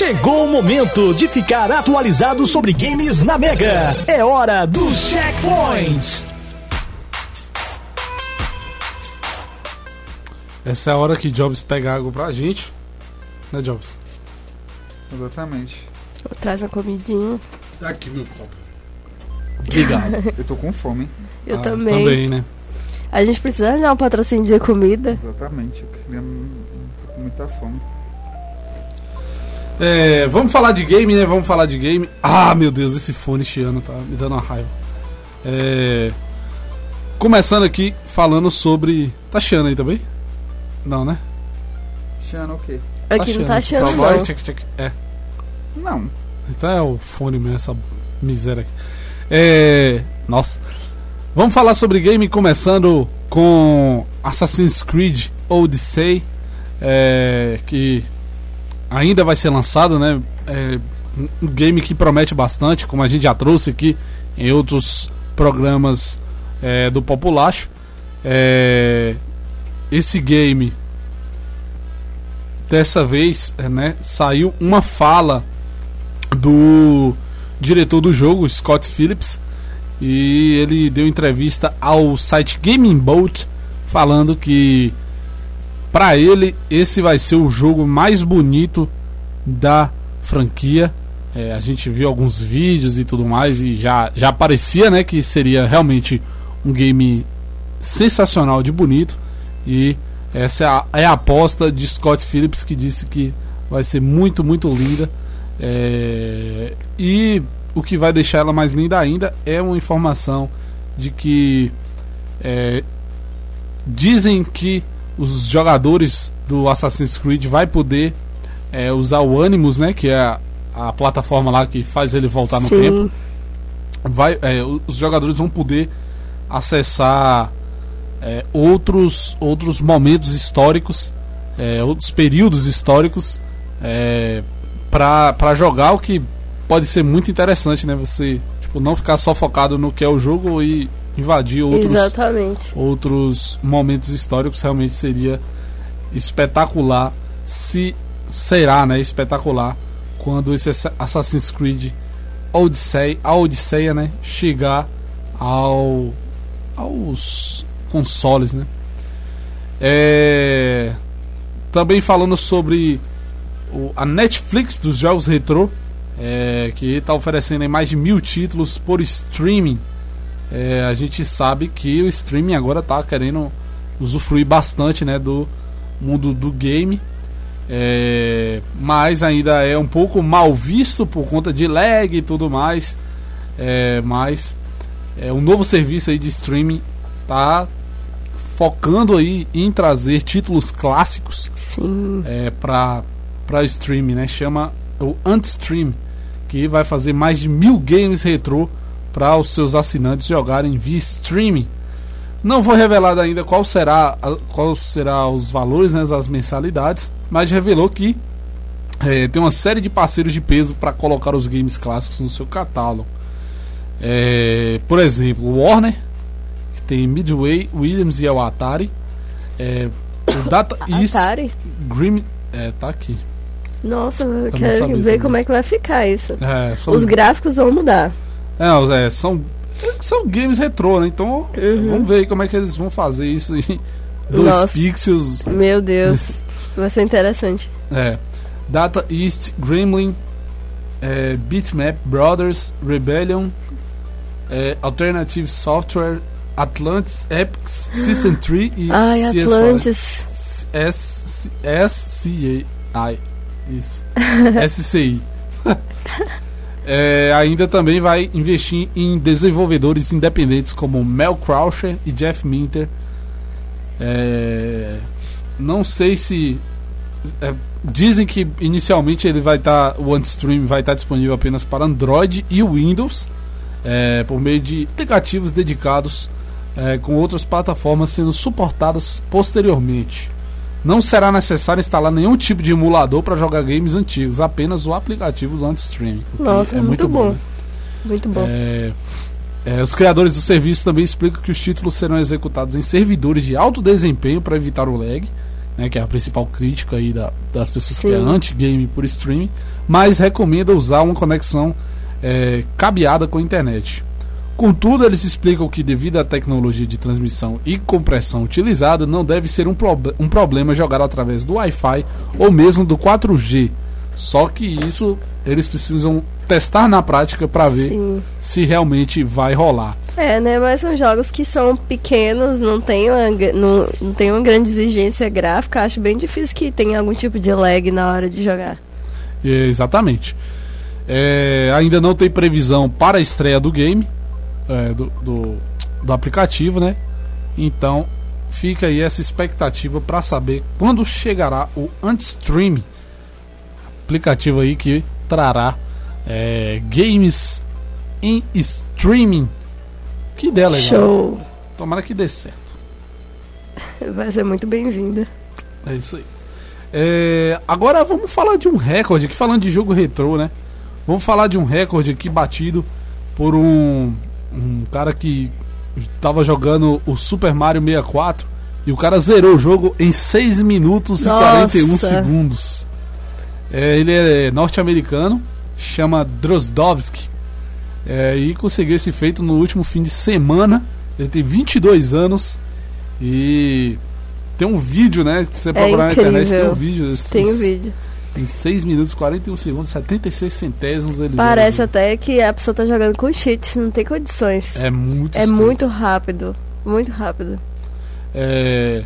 Chegou o momento de ficar atualizado sobre games na Mega. É hora do Checkpoints. Essa é a hora que Jobs pega água pra gente. Né, Jobs? Exatamente. Traz a comidinha. Aqui meu copo. Obrigado. Eu tô com fome. Eu Ah, também. Também, né? A gente precisa arranjar um patrocínio de comida. Exatamente. Eu queria... tô com muita fome. É, vamos falar de game, né? Vamos falar de game. Ah, meu Deus, esse fone chiano tá me dando uma raiva. É, começando aqui falando sobre. Tá chiando aí também? Não, né? Xana o quê? Aqui não tá chiando. achando, Só não. Tchac, tchac. É. Não. Então é o fone mesmo, essa miséria aqui. É. Nossa. Vamos falar sobre game começando com Assassin's Creed Odyssey. É, que ainda vai ser lançado, né? É um game que promete bastante, como a gente já trouxe aqui em outros programas é, do Populacho. É, esse game dessa vez, é, né, saiu uma fala do diretor do jogo, Scott Phillips, e ele deu entrevista ao site Gaming Boat falando que para ele esse vai ser o jogo mais bonito da franquia. É, a gente viu alguns vídeos e tudo mais e já já parecia, né, que seria realmente um game sensacional de bonito e essa é a, é a aposta de Scott Phillips que disse que vai ser muito muito linda é, e o que vai deixar ela mais linda ainda é uma informação de que é, dizem que os jogadores do Assassin's Creed vai poder é, usar o Animus, né, que é a, a, plataforma lá que faz ele voltar no Sim. tempo. Vai, é, os jogadores vão poder acessar é, outros outros momentos históricos, é, outros períodos históricos é, para jogar o que pode ser muito interessante, né? Você tipo, não ficar só focado no que é o jogo e invadir outros, Exatamente. outros momentos históricos realmente seria espetacular se será, né, espetacular quando esse Assassin's Creed Odyssey, a Odisseia, né, chegar ao aos consoles, né? É, também falando sobre o, a Netflix dos jogos retrô, é, que está oferecendo mais de mil títulos por streaming. É, a gente sabe que o streaming agora está querendo usufruir bastante né, do mundo do game. É, mas ainda é um pouco mal visto por conta de lag e tudo mais. É, mas é, um novo serviço aí de streaming tá focando aí em trazer títulos clássicos é, para para streaming, né? Chama o Antstream, que vai fazer mais de mil games retrô para os seus assinantes jogarem via streaming. Não foi revelado ainda qual será qual será os valores, né, as mensalidades, mas revelou que é, tem uma série de parceiros de peso para colocar os games clássicos no seu catálogo. É, por exemplo, o Warner, que tem Midway, Williams e o Atari. É, o Data East, Atari? Grim, é, tá aqui. Nossa, eu não quero ver também. como é que vai ficar isso. É, são, Os gráficos vão mudar. É, é, são, são games retrô, né? Então vamos ver aí como é que eles vão fazer isso em dois Nossa. pixels. Meu Deus. vai ser interessante. É. Data East, Gremlin, é, Bitmap Brothers, Rebellion, é, Alternative Software, Atlantis, Epics, System 3 e Ai, CSI. Atlantis. SCI. Isso. SCI. É, ainda também vai investir em desenvolvedores independentes como Mel Croucher e Jeff Minter. É, não sei se. é, dizem que inicialmente ele vai estar. o OneStream vai estar disponível apenas para Android e Windows. é, por meio de aplicativos dedicados é, com outras plataformas sendo suportadas posteriormente. Não será necessário instalar nenhum tipo de emulador para jogar games antigos, apenas o aplicativo do Antstream. o que Nossa, muito bom. né? Muito bom. É, é, os criadores do serviço também explicam que os títulos serão executados em servidores de alto desempenho para evitar o lag, né, que é a principal crítica aí da- das pessoas que é Sim. anti-game por streaming, mas recomenda usar uma conexão é, cabeada com a internet. Contudo, eles explicam que, devido à tecnologia de transmissão e compressão utilizada, não deve ser um, prob- um problema jogar através do Wi-Fi ou mesmo do 4G. Só que isso eles precisam testar na prática para ver Sim. se realmente vai rolar. É, né? Mas são jogos que são pequenos, não tem uma, não, não tem uma grande exigência gráfica. Acho bem difícil que tenha algum tipo de lag na hora de jogar. É, exatamente. É, ainda não tem previsão para a estreia do game, é, do, do, do aplicativo, né? Então fica aí essa expectativa para saber quando chegará o Antstream, aplicativo aí que trará é, games em streaming. Que ideia legal. Show! Tomara que dê certo. Vai ser muito bem-vinda. É isso aí. É, agora vamos falar de um recorde aqui, falando de jogo retrô, né? Vamos falar de um recorde aqui batido por um, um cara que tava jogando o Super Mario 64 e o cara zerou o jogo em 6 minutos Nossa. e 41 segundos. É, ele é norte-americano, chama Drozdovski. É, e conseguiu esse feito no último fim de semana. Ele tem 22 anos e tem um vídeo, né? Que você procurar na internet, tem incrível. um vídeo desse. Tem o vídeo. Em 6 minutos, 41 segundos, 76 centésimos ele Parece até que a pessoa tá jogando com cheat, não tem condições. É muito É estranho. muito rápido. Muito rápido. É...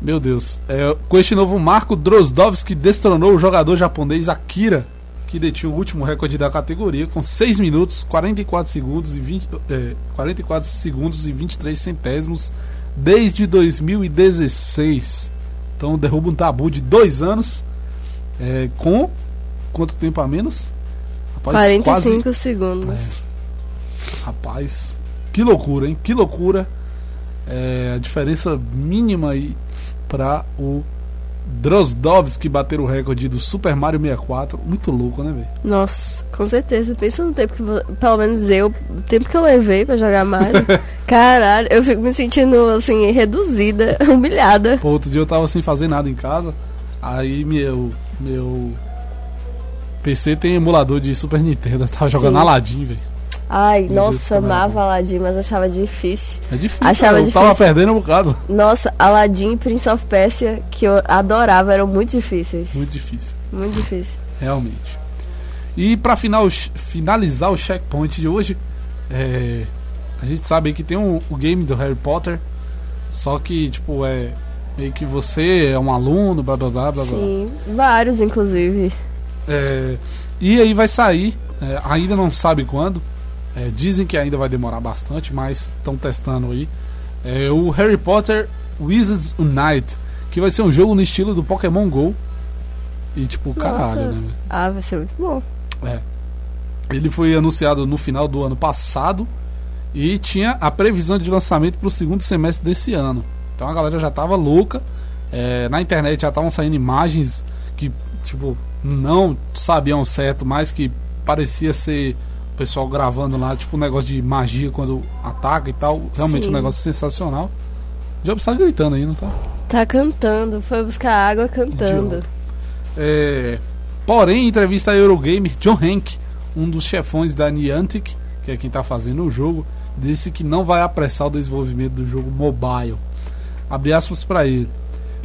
Meu Deus. É, com este novo marco, Drozdovski destronou o jogador japonês Akira, que detinha o último recorde da categoria, com 6 minutos, 44 segundos e 20, é, 44 segundos e 23 centésimos desde 2016. Então derruba um tabu de dois anos. É, com quanto tempo a menos? Rapaz, 45 segundos. É. Rapaz, que loucura, hein? Que loucura. É, a diferença mínima aí para o Drozdovski bater o recorde do Super Mario 64. Muito louco, né, velho? Nossa, com certeza. Pensa no tempo que, pelo menos eu, o tempo que eu levei pra jogar Mario. Caralho, eu fico me sentindo, assim, reduzida, humilhada. Pô, outro dia eu tava sem fazer nada em casa. Aí meu. Meu. PC tem emulador de Super Nintendo. Eu tava jogando Sim. Aladdin, velho. Ai, Meu Deus, nossa, era amava. Aladdin, mas achava difícil. É difícil. Achava eu tava difícil. perdendo um bocado. Nossa, Aladdin e Prince of Persia, que eu adorava, eram muito difíceis. Muito difícil. Muito difícil. Realmente. E pra final, finalizar o checkpoint de hoje, é, a gente sabe que tem um- o game do Harry Potter, só que, tipo, é meio que você é um aluno, blá blá blá blá blá. Sim, vários, inclusive. É, e aí vai sair, é, ainda não sabe quando, é, dizem que ainda vai demorar bastante, mas estão testando aí. É o Harry Potter Wizards Unite, que vai ser um jogo no estilo do Pokémon GO. E tipo, caralho, Nossa. né? Ah, vai ser muito bom. É. Ele foi anunciado no final do ano passado e tinha a previsão de lançamento para o segundo semestre desse ano. Então a galera já tava louca. É, na internet já estavam saindo imagens que, tipo, não sabiam certo, mas que parecia ser o pessoal gravando lá, tipo, um negócio de magia quando ataca e tal. Realmente Sim. um negócio sensacional. O Jobs tá gritando aí, não tá? Tá cantando, foi buscar água cantando. É, porém, em entrevista à Eurogamer, John Hank, um dos chefões da Niantic, que é quem está fazendo o jogo, disse que não vai apressar o desenvolvimento do jogo mobile. Abre aspas para ele.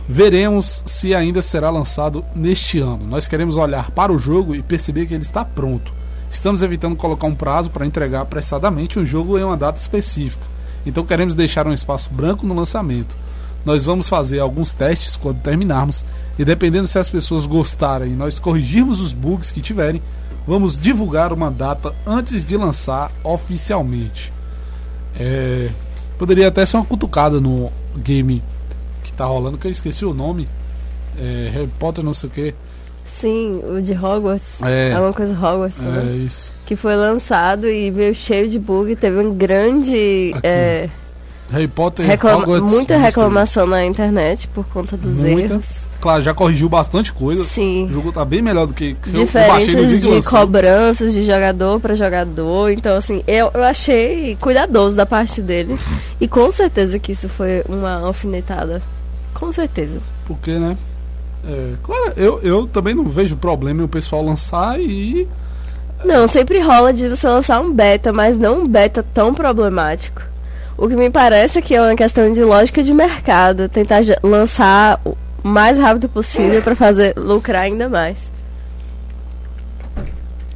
Veremos se ainda será lançado neste ano. Nós queremos olhar para o jogo e perceber que ele está pronto. Estamos evitando colocar um prazo para entregar apressadamente um jogo em uma data específica. Então queremos deixar um espaço branco no lançamento. Nós vamos fazer alguns testes quando terminarmos e dependendo se as pessoas gostarem e nós corrigirmos os bugs que tiverem, vamos divulgar uma data antes de lançar oficialmente. É, poderia até ser uma cutucada no game que tá rolando, que eu esqueci o nome. É, Harry Potter, não sei o que. Sim, o de Hogwarts. É. Alguma coisa Hogwarts, É né? isso. Que foi lançado e veio cheio de bug. Teve um grande. É, Harry Potter, reclama- Hogwarts muita Mystery. reclamação na internet por conta dos Muita. erros. Claro, já corrigiu bastante coisa. O Sim. jogo tá bem melhor do que que Diferenças de lançou. cobranças de jogador para jogador. Então, assim, eu, eu achei cuidadoso da parte dele. E com certeza que isso foi uma alfinetada. Com certeza. Porque, né? É, claro, eu, eu também não vejo problema em o pessoal lançar e. Não, sempre rola de você lançar um beta, mas não um beta tão problemático. O que me parece é que é uma questão de lógica de mercado, tentar lançar o mais rápido possível para fazer lucrar ainda mais.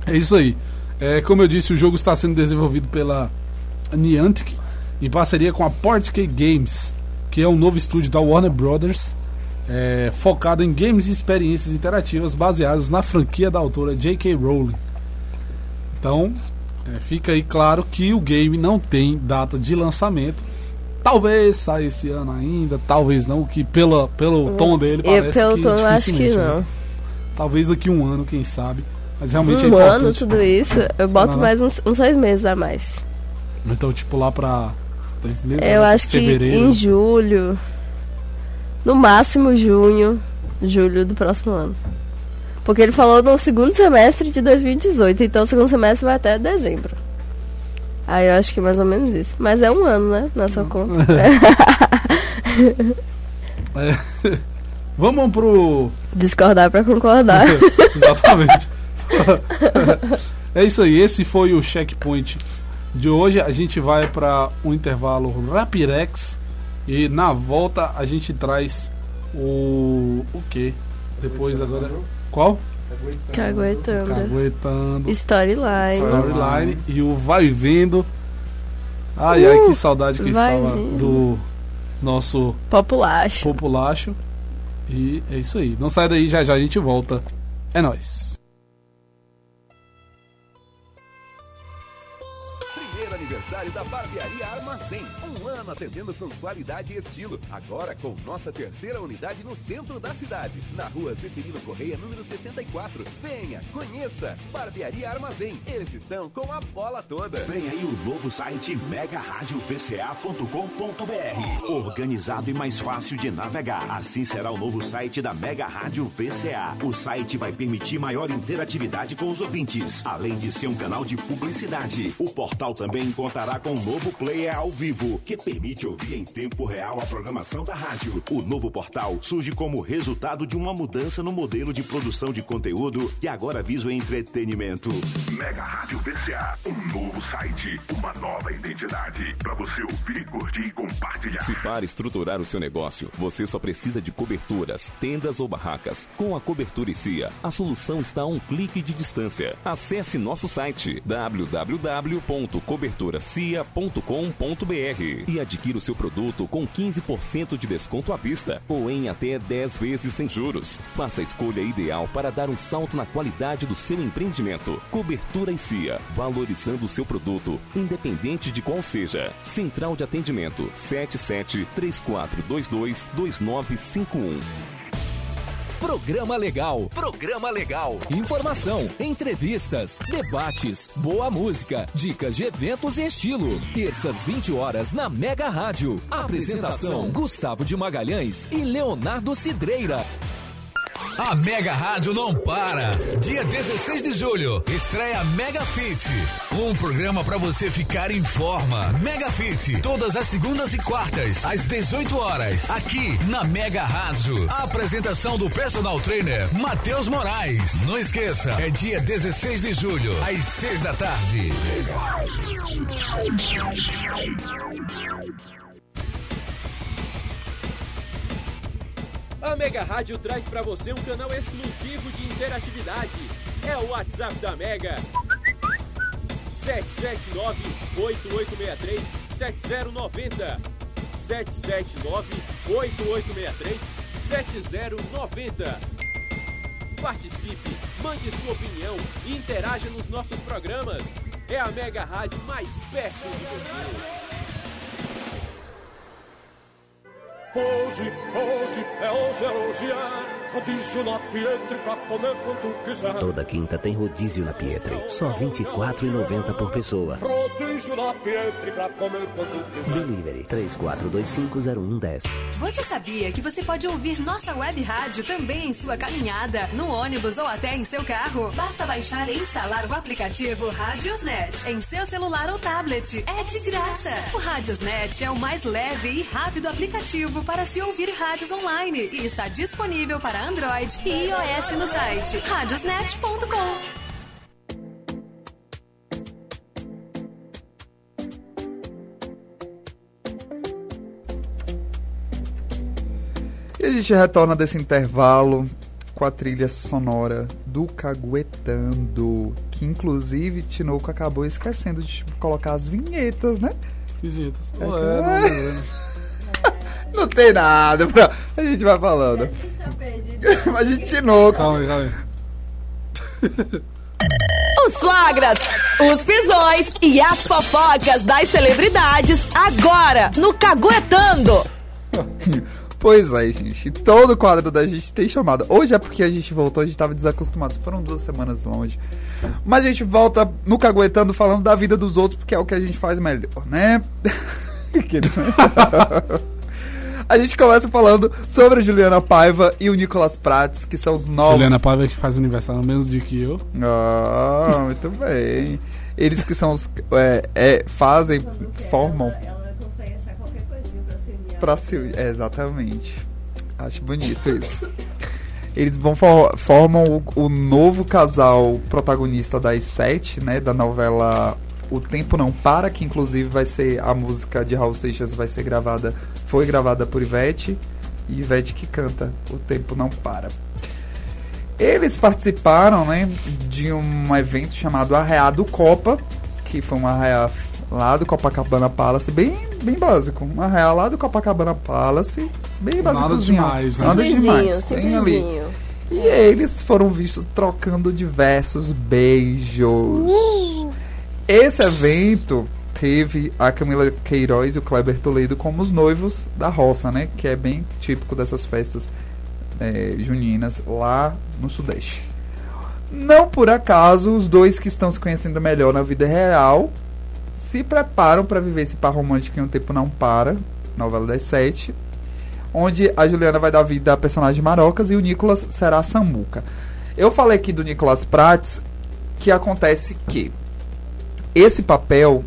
É isso aí. É, como eu disse, o jogo está sendo desenvolvido pela Niantic em parceria com a Portkey Games, que é um novo estúdio da Warner Brothers, é, focado em games e experiências interativas baseados na franquia da autora J.K. Rowling. Então, é, fica aí claro que o game não tem data de lançamento. Talvez saia esse ano ainda, talvez não, que pela, pelo tom dele Eu, parece pelo que tom, eu acho que né? não. Talvez daqui um ano, quem sabe. Mas realmente é Um importante. ano, tudo isso, eu boto lá. mais uns, uns seis meses a mais. Então, tipo, lá pra meses? Eu né? acho que Fevereiro. em julho, no máximo junho, julho do próximo ano. Porque ele falou no segundo semestre de 2018, então o segundo semestre vai até dezembro. Ah, eu acho que é mais ou menos isso. Mas é um ano, né? Na sua conta. É. Vamos pro. Discordar pra concordar. Exatamente. é isso aí, esse foi o checkpoint de hoje. A gente vai para um intervalo Rapirex e na volta a gente traz o. O que? Depois agora. Qual? Caguetando. Caguetando. Storyline. Storyline e o Vai Vendo. Ai, ai, que saudade que estava Vendo. do nosso Populacho. populacho. E é isso aí. Não sai daí, já já a gente volta. É nóis. Primeiro aniversário da Barbearia Armazém. Ano atendendo com qualidade e estilo. Agora com nossa terceira unidade no centro da cidade. Na rua Zeferino Correia, número 64. Venha, conheça. Barbearia Armazém. Eles estão com a bola toda. Vem aí o novo site megaradiovca.com.br. Organizado e mais fácil de navegar. Assim será o novo site da Mega Rádio VCA. O site vai permitir maior interatividade com os ouvintes, além de ser um canal de publicidade. O portal também contará com um novo player ao vivo, que permite ouvir em tempo real a programação da rádio. O novo portal surge como resultado de uma mudança no modelo de produção de conteúdo que agora visa o entretenimento. Mega Rádio VCA, um novo site, uma nova identidade para você ouvir, curtir e compartilhar. Se para estruturar o seu negócio, você só precisa de coberturas, tendas ou barracas. Com a Cobertura ICIA, a solução está a um clique de distância. Acesse nosso site www.coberturacia.com.br e adquira o seu produto com 15% de desconto à vista ou em até 10 vezes sem juros. Faça a escolha ideal para dar um salto na qualidade do seu empreendimento. Cobertura ICIA, valorizando o seu produto, independente de qual seja. Central de Atendimento 77 3422 2951. Programa Legal. Programa Legal. Informação, entrevistas, debates, boa música, dicas de eventos e estilo. Terças 20 horas na Mega Rádio. Apresentação: Gustavo de Magalhães e Leonardo Cidreira. A Mega Rádio não para. Dia 16 de julho, estreia Mega Fit. Um programa para você ficar em forma. Mega Fit, todas as segundas e quartas, às 18 horas, aqui na Mega Rádio. A apresentação do personal trainer Matheus Moraes. Não esqueça, é dia 16 de julho, às 6 da tarde. A Mega Rádio traz para você um canal exclusivo de interatividade. É o WhatsApp da Mega. 779-8863-7090. 779-8863-7090. Participe, mande sua opinião e interaja nos nossos programas. É a Mega Rádio mais perto de você. Hoje, hoje, é hoje, é hoje, é rodízio na Pietre pra comer quanto quiser. Toda quinta tem rodízio na Pietre. Só R$ 24,90 por pessoa. Rodízio na Pietre pra comer quanto quiser. Delivery 34250110. Você sabia que você pode ouvir nossa web rádio também em sua caminhada, no ônibus ou até em seu carro? Basta baixar e instalar o aplicativo Radiosnet em seu celular ou tablet. É de graça. O Radiosnet é o mais leve e rápido aplicativo para se ouvir rádios online e está disponível para Android e iOS no site radiosnet.com. E a gente retorna desse intervalo com a trilha sonora do Caguetando. Que inclusive Tinoco acabou esquecendo de colocar as vinhetas, né? Que vinhetas? É, não, não. Não tem nada, pra... a gente vai falando. Mas de Tinoco. Calma aí, calma aí. Os flagras, os pisões e as fofocas das celebridades agora no Caguetando. Pois é, gente. Todo quadro da gente tem chamada. Hoje é porque a gente voltou, a gente tava desacostumado. Foram duas semanas longe. Mas a gente volta no Caguetando falando da vida dos outros, porque é o que a gente faz melhor, né? A gente começa falando sobre a Juliana Paiva e o Nicolas Prates, que são os novos Juliana Paiva que faz aniversário no mesmo dia que eu. Ah, muito bem. Eles que são os. É, é, fazem, formam. Ela consegue achar qualquer coisinha pra se unir. Pra se, é, exatamente. Acho bonito isso. Eles vão for- formam o, o novo casal protagonista das sete, né? Da novela O Tempo Não Para, que inclusive vai ser a música de Raul Seixas vai ser gravada, foi gravada por Ivete e Ivete que canta O Tempo Não Para. Eles participaram, né, de um evento chamado Arreado Copa, que foi um arraiá lá do Copacabana Palace, bem, bem básico. Um arraiá lá do Copacabana Palace, bem Nada básico. demais, né? Nada demais. Bem ali. simplesinho. E eles foram vistos trocando diversos beijos. Esse evento teve a Camila Queiroz e o Kleber Toledo como os noivos da roça, né? Que é bem típico dessas festas eh, juninas lá no Sudeste. Não por acaso, os dois que estão se conhecendo melhor na vida real se preparam para viver esse par romântico em Um Tempo Não Para, novela das sete, onde a Juliana vai dar vida à personagem Marocas e o Nicolas será a Samuca. Eu falei aqui do Nicolas Prates, que acontece que esse papel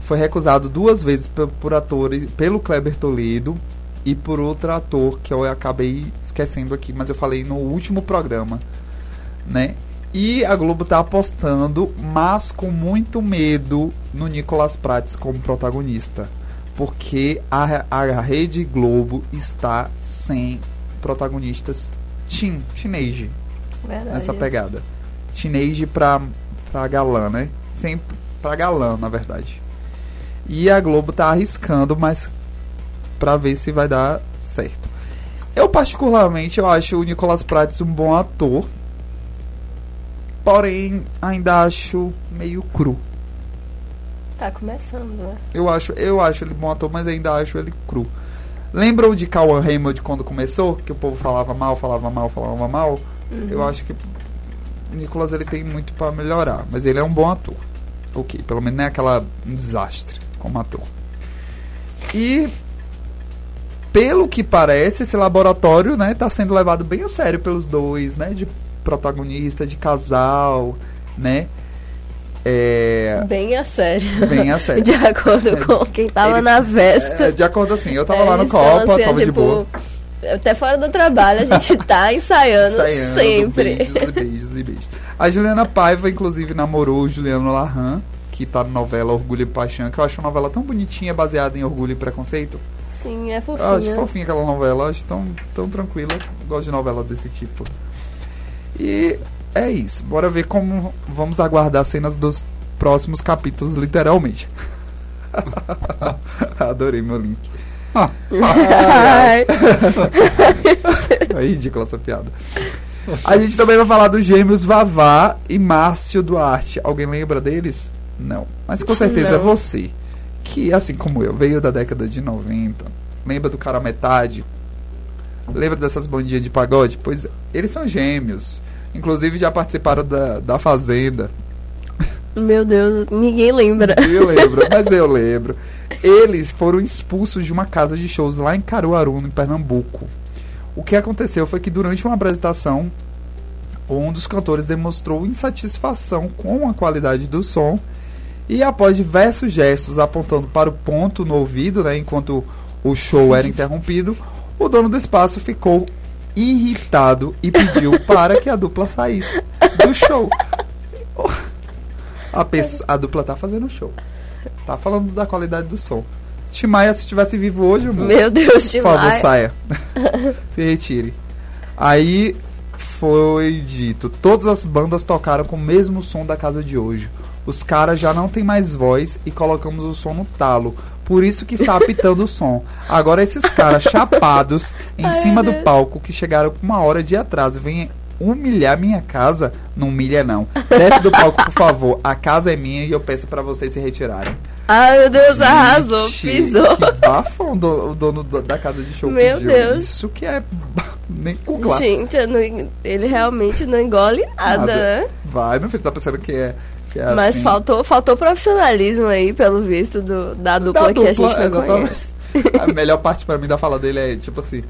foi recusado duas vezes por atores, pelo Kleber Toledo e por outro ator que eu acabei esquecendo aqui, mas eu falei no último programa, né? E a Globo tá apostando, mas com muito medo no Nicolas Prates como protagonista, porque a, a Rede Globo está sem protagonistas teen, teenage Verdade. nessa pegada. Teenage pra, pra galã, né? Sempre pra galã, na verdade. E a Globo tá arriscando, mas pra ver se vai dar certo. Eu particularmente eu acho o Nicolas Prates um bom ator. Porém, ainda acho meio cru. Tá começando, né? Eu acho, eu acho ele bom ator, mas ainda acho ele cru. Lembram de Cauan Raymond quando começou? Que o povo falava mal, falava mal, falava mal? Uhum. Eu acho que o Nicolas ele tem muito pra melhorar, mas ele é um bom ator. Ok, pelo menos não é aquela um desastre como ator. E pelo que parece, esse laboratório, né, tá sendo levado bem a sério pelos dois, né, de protagonista, de casal, né? É, Bem a sério. Bem a sério. De acordo com quem tava Ele- na festa. é, de acordo assim, eu tava lá no Copa, assim, tava de tipo, boa. Até fora do trabalho a gente tá ensaiando, Ensaiando, sempre. Beijos e beijos e beijos. A Juliana Paiva, inclusive, namorou o Juliano Larran, que tá na novela Orgulho e Paixão, que eu acho uma novela tão bonitinha, baseada em Orgulho e Preconceito. Sim, é Eu fofinho. acho fofinha aquela novela, eu acho tão, tão tranquila. Eu Gosto de novela desse tipo. E é isso. Bora ver como vamos aguardar cenas dos próximos capítulos, literalmente. Adorei meu link. Ah. Ai, ai. é ridícula essa piada. A gente também vai falar dos gêmeos Vavá e Márcio Duarte. Alguém lembra deles? Não. Mas com certeza Não. é você. Que, assim como eu, veio da década de 90. Lembra do cara metade? Lembra dessas bandinhas de pagode? Pois eles são gêmeos. Inclusive já participaram da, da Fazenda. Meu Deus, ninguém lembra. Eu lembro, mas eu lembro. Eles foram expulsos de uma casa de shows lá em Caruaru, em Pernambuco. O que aconteceu foi que durante uma apresentação, um dos cantores demonstrou insatisfação com a qualidade do som e após diversos gestos apontando para o ponto no ouvido, né, enquanto o show era interrompido, o dono do espaço ficou irritado e pediu para que a dupla saísse do show. A, pessoa, a dupla tá fazendo show. Tá falando da qualidade do som. Timaya, se tivesse vivo hoje, amor, Meu Deus, Por favor, saia. se retire. Aí foi dito: todas as bandas tocaram com o mesmo som da casa de hoje. Os caras já não tem mais voz e colocamos o som no talo. Por isso que está apitando o som. Agora esses caras chapados em Ai, cima do palco que chegaram com uma hora de atraso vêm humilhar minha casa. Não humilha não. Desce do palco, por favor. A casa é minha e eu peço pra vocês se retirarem. Ai, meu Deus, arrasou, Gente, pisou. Que bafão do, o dono do- da casa de show Meu pediu. Deus. Isso que é nem com. Gente, não- ele realmente não engole nada, né? Vai, meu filho, tá pensando que é, é Mas assim. faltou, faltou profissionalismo aí, pelo visto, do, da dupla Da que a gente não exatamente. conhece. A melhor parte pra mim da fala dele é tipo assim.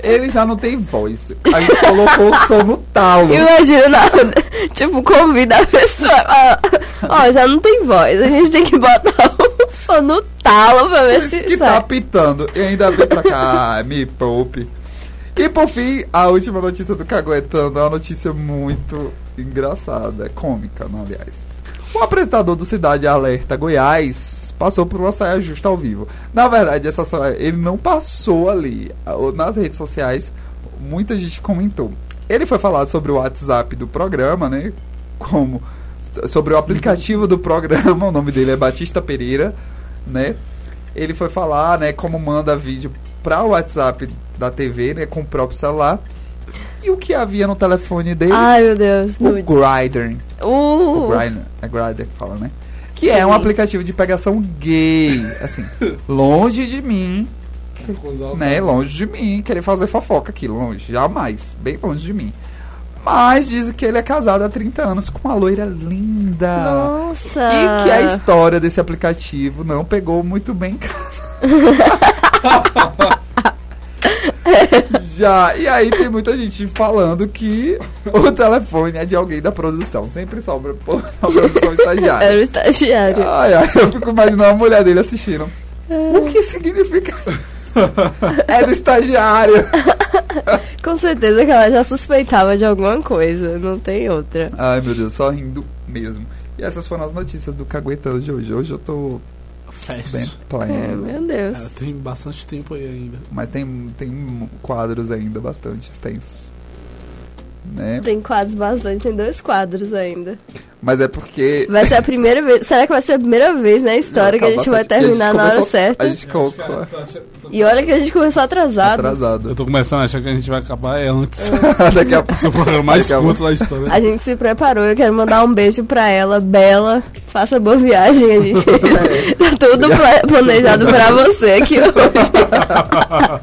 Ele já não tem voz. A gente colocou o som no talo. Imagina, não, tipo, convida a pessoa. Ó, já não tem voz. A gente tem que botar o som no talo pra ver se. que sai. tá apitando. E ainda vem pra cá, me poupe. E por fim, a última notícia do Caguetando é uma notícia muito engraçada, cômica, não, aliás. O apresentador do Cidade Alerta Goiás passou por uma saia justa ao vivo. Na verdade, essa saia, ele não passou ali. Nas redes sociais, muita gente comentou. Ele foi falado sobre o WhatsApp do programa, né? Como sobre o aplicativo do programa, o nome dele é Batista Pereira, né? Ele foi falar, né, como manda vídeo para o WhatsApp da TV, né, com o próprio celular. E o que havia no telefone dele? Ai, meu Deus. o nudes. Grindr. Uh. O Grindr, é Grindr que fala, né? Que é um aplicativo de pegação gay, assim, longe de mim, né, longe de mim, querer fazer fofoca aqui, longe, jamais, bem longe de mim. Mas dizem que ele é casado há 30 anos com uma loira linda. Nossa. E que a história desse aplicativo não pegou muito bem em casa. Já, e aí tem muita gente falando que o telefone é de alguém da produção. Sempre sobra pô, a produção estagiária. Era o estagiário. Ai, ai, eu fico imaginando a mulher dele assistindo. O que significa isso? É do estagiário. Com certeza que ela já suspeitava de alguma coisa. Não tem outra. Ai, meu Deus, só rindo mesmo. E essas foram as notícias do Caguetando de hoje. Hoje eu tô Pleno. É, meu Deus. É, tem bastante tempo aí ainda. Mas tem, tem quadros ainda bastante extensos. Né? Tem quadros bastante, tem dois quadros ainda. Mas é porque. Vai ser a primeira vez. Será que vai ser a primeira vez na história que a gente vai terminar na hora certa? A gente colocou. E olha que a gente começou atrasado. Atrasado. Eu tô começando a achar que a gente vai acabar é antes. Daqui a pouco. É o programa mais curto da história. A gente se preparou, eu quero mandar um beijo pra ela, Bela. Faça boa viagem, a gente. tá tudo pla- planejado pra você aqui hoje.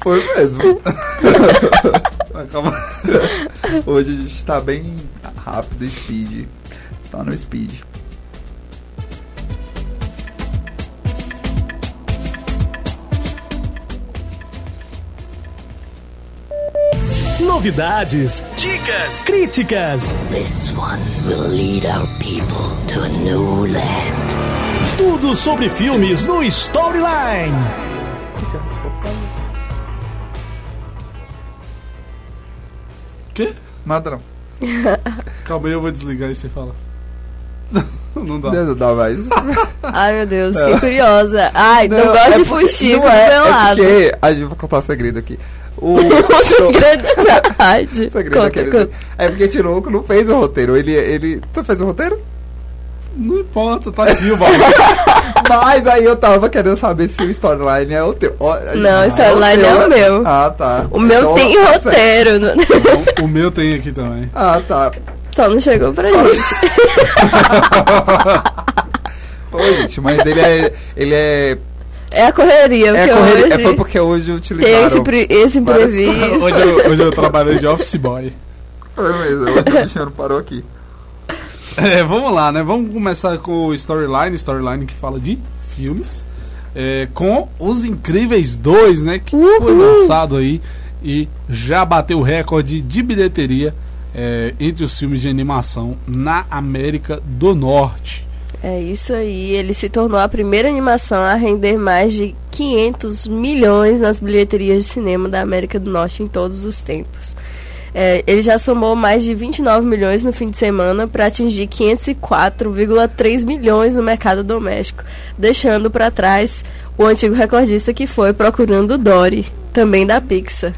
Foi mesmo. Acaba- Hoje a gente tá bem rápido, speed. Só no speed. Novidades, dicas, críticas. This one will lead our people to a new land. Tudo sobre filmes no Storyline. Quê? Nada não. Calma aí, eu vou desligar e você fala. Não dá. Não dá mais. Ai, meu Deus, que curiosa. Ai, não, Não, gosto é de fuxico não é, pelado. É porque, a gente vai contar um segredo aqui. O, O segredo é verdade. o segredo Conta, é que ele- conta. É porque Tinoco não fez o roteiro. Ele, ele. Tu fez o roteiro? Não importa, tá aqui o bagulho. Mas aí eu tava querendo saber se o storyline é o teu. Ó, Não, o storyline é o meu. Ah, tá. O meu Então, tem tá roteiro. Então, o meu tem aqui também. Ah, tá. Só não chegou pra gente. Pô, gente, mas ele é. Ele é. É a correria, É, porque correria- é, hoje foi porque hoje utilizaram. tem esse, pre- esse várias imprevisto. Hoje eu, hoje eu trabalhei de office boy. Foi mesmo, hoje o Cristiano parou aqui. É, vamos lá, né? Vamos começar com o Storyline, Storyline que fala de filmes. É, com Os Incríveis 2, né? Que foi lançado aí e já bateu o recorde de bilheteria é, entre os filmes de animação na América do Norte. É isso aí, ele se tornou a primeira animação a render mais de 500 milhões nas bilheterias de cinema da América do Norte em todos os tempos. É, ele já somou mais de 29 milhões no fim de semana para atingir 504,3 milhões no mercado doméstico, deixando para trás o antigo recordista que foi Procurando Dory, também da Pixar.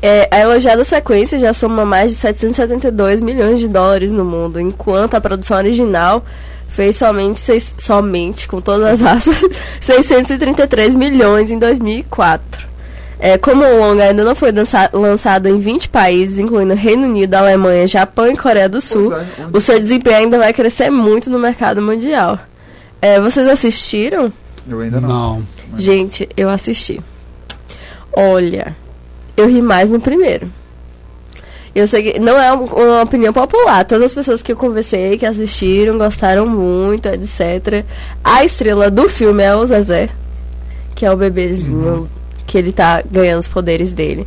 É, a elogiada sequência já soma mais de 772 milhões de dólares no mundo, enquanto a produção original fez somente, seis, somente com todas as aspas, 633 milhões em 2004. É, como o longa ainda não foi dança- lançado em 20 países, incluindo Reino Unido, Alemanha, Japão e Coreia do Sul, é, onde- o seu desempenho ainda vai crescer muito no mercado mundial. É, vocês assistiram? Eu ainda não. Não. Gente, eu assisti. Olha, eu ri mais no primeiro. Eu sei que não é um- uma opinião popular. Todas as pessoas que eu conversei, que assistiram, gostaram muito, etc. A estrela do filme é o Zezé. que é o bebezinho que ele tá ganhando os poderes dele.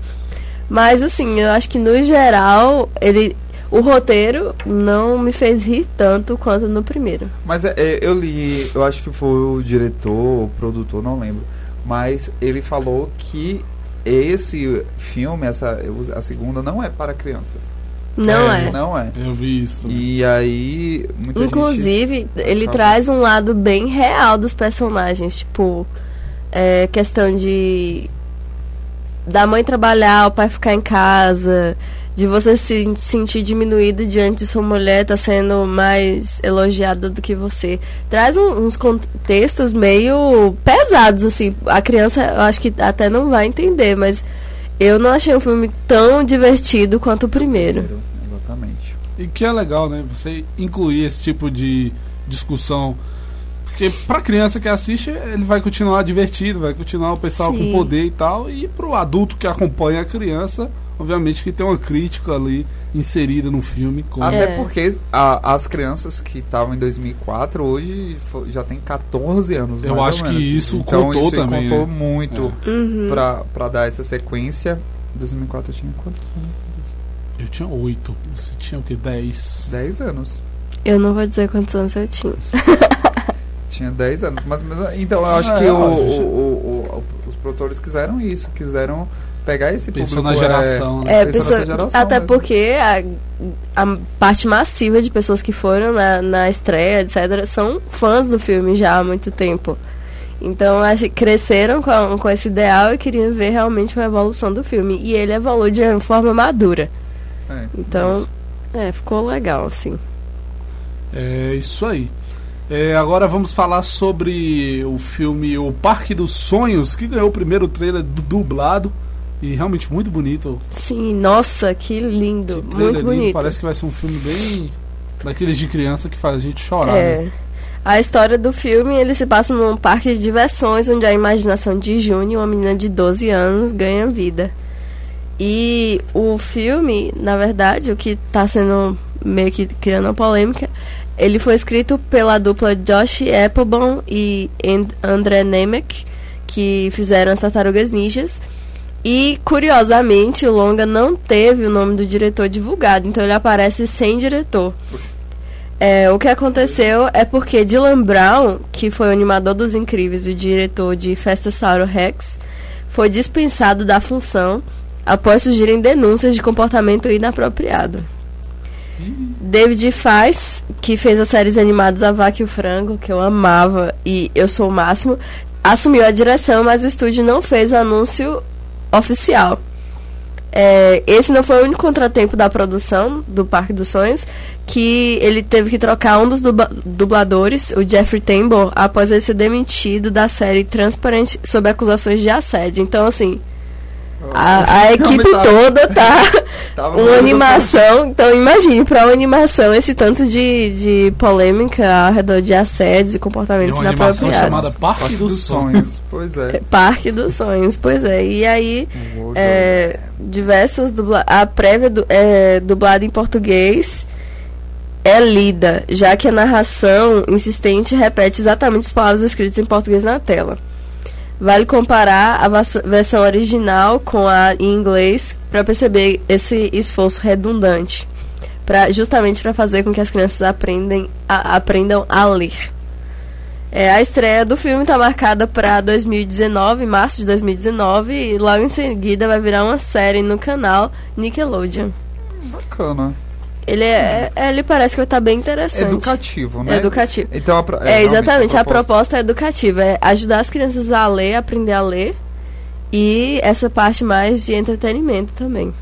Mas assim, eu acho que no geral, ele o roteiro não me fez rir tanto quanto no primeiro. Mas é, é, eu li, eu acho que foi o diretor, o produtor, não lembro. Mas ele falou que esse filme, essa, a segunda, não é para crianças. Não é. Não é. Eu vi isso. E aí, muita gente- Inclusive, ele traz um lado bem real dos personagens, tipo, é, questão de da mãe trabalhar, o pai ficar em casa, de você se sentir diminuído diante de sua mulher tá sendo mais elogiada do que você. Traz um- uns contextos meio pesados, assim. A criança, eu acho que até não vai entender, mas eu não achei um filme tão divertido quanto o primeiro. Exatamente. E que é legal, né? Você incluir esse tipo de discussão. Porque pra criança que assiste, ele vai continuar divertido, vai continuar o pessoal Sim. com poder e tal. E pro adulto que acompanha a criança, obviamente que tem uma crítica ali inserida no filme. Como... Até É. porque a- as crianças que estavam em 2004, hoje já tem 14 anos. Eu mais ou acho que menos. isso então, contou isso também, contou né? muito É. Uhum. pra, pra dar essa sequência. 2004 eu tinha quantos anos? Eu tinha oito. Você tinha o quê? Dez? 10 anos. Eu não vou dizer quantos anos eu tinha. Tinha 10 anos. Mas, mas, então eu acho Ah, que é, o- o- o- o- os produtores quiseram isso. Quiseram pegar esse Pensou público. na geração, é, né? É, pensou nessa geração até mesmo. porque a, a parte massiva de pessoas que foram na, na estreia, etc., são fãs do filme já há muito tempo. Então, acho que cresceram com, com esse ideal e queriam ver realmente uma evolução do filme. E ele evolui de forma madura. É, Então, isso. é, ficou legal, assim. É isso aí. É, agora vamos falar sobre o filme O Parque dos Sonhos, que ganhou o primeiro trailer du- dublado. E realmente muito bonito. Sim, nossa, que lindo. Trailer muito lindo, bonito. Parece que vai ser um filme bem daqueles de criança que faz a gente chorar. É. né? A história do filme, ele se passa num parque de diversões onde a imaginação de June, uma menina de 12 anos, ganha vida. E o filme, na verdade, o que está sendo meio que criando uma polêmica, ele foi escrito pela dupla Josh Applebaum e And- André Nemec, que fizeram as Tartarugas Ninjas. E, curiosamente, o longa não teve o nome do diretor divulgado, então ele aparece sem diretor. É, o que aconteceu é porque Dylan Brown, que foi o animador dos Incríveis e diretor de Festa Sauro Rex, foi dispensado da função após surgirem denúncias de comportamento inapropriado. David Faz, que fez as séries animadas A Vaca e o Frango, que eu amava e eu sou o máximo, assumiu a direção, mas o estúdio não fez o anúncio oficial. É, esse não foi o único contratempo da produção do Parque dos Sonhos, que ele teve que trocar um dos dubla- dubladores, o Jeffrey Tambor, após ele ser demitido da série Transparent sob acusações de assédio. Então, assim, a, a equipe tava- toda tá Tava uma animação. Então, imagine, para uma animação, esse tanto de, de polêmica ao redor de assédios e É comportamentos uma animação inapropriados. chamada Parque, dos, Sonhos. Pois é. Parque dos Sonhos, pois é. E aí, é, diversos dubla a prévia du é, dublada em português é lida, já que a narração insistente repete exatamente as palavras escritas em português na tela. Vale comparar a versão original com a em inglês para perceber esse esforço redundante, pra, justamente para fazer com que as crianças aprendem a- aprendam a ler. É, a estreia do filme está marcada para 2019, março de 2019, e logo em seguida vai virar uma série no canal Nickelodeon. Bacana. Ele é, é- ele parece que vai estar bem interessante. Educativo, né? Educativo. Então, a pro- É, realmente, exatamente, a proposta- proposta é educativa, é ajudar as crianças a ler, aprender a ler, e essa parte mais de entretenimento também.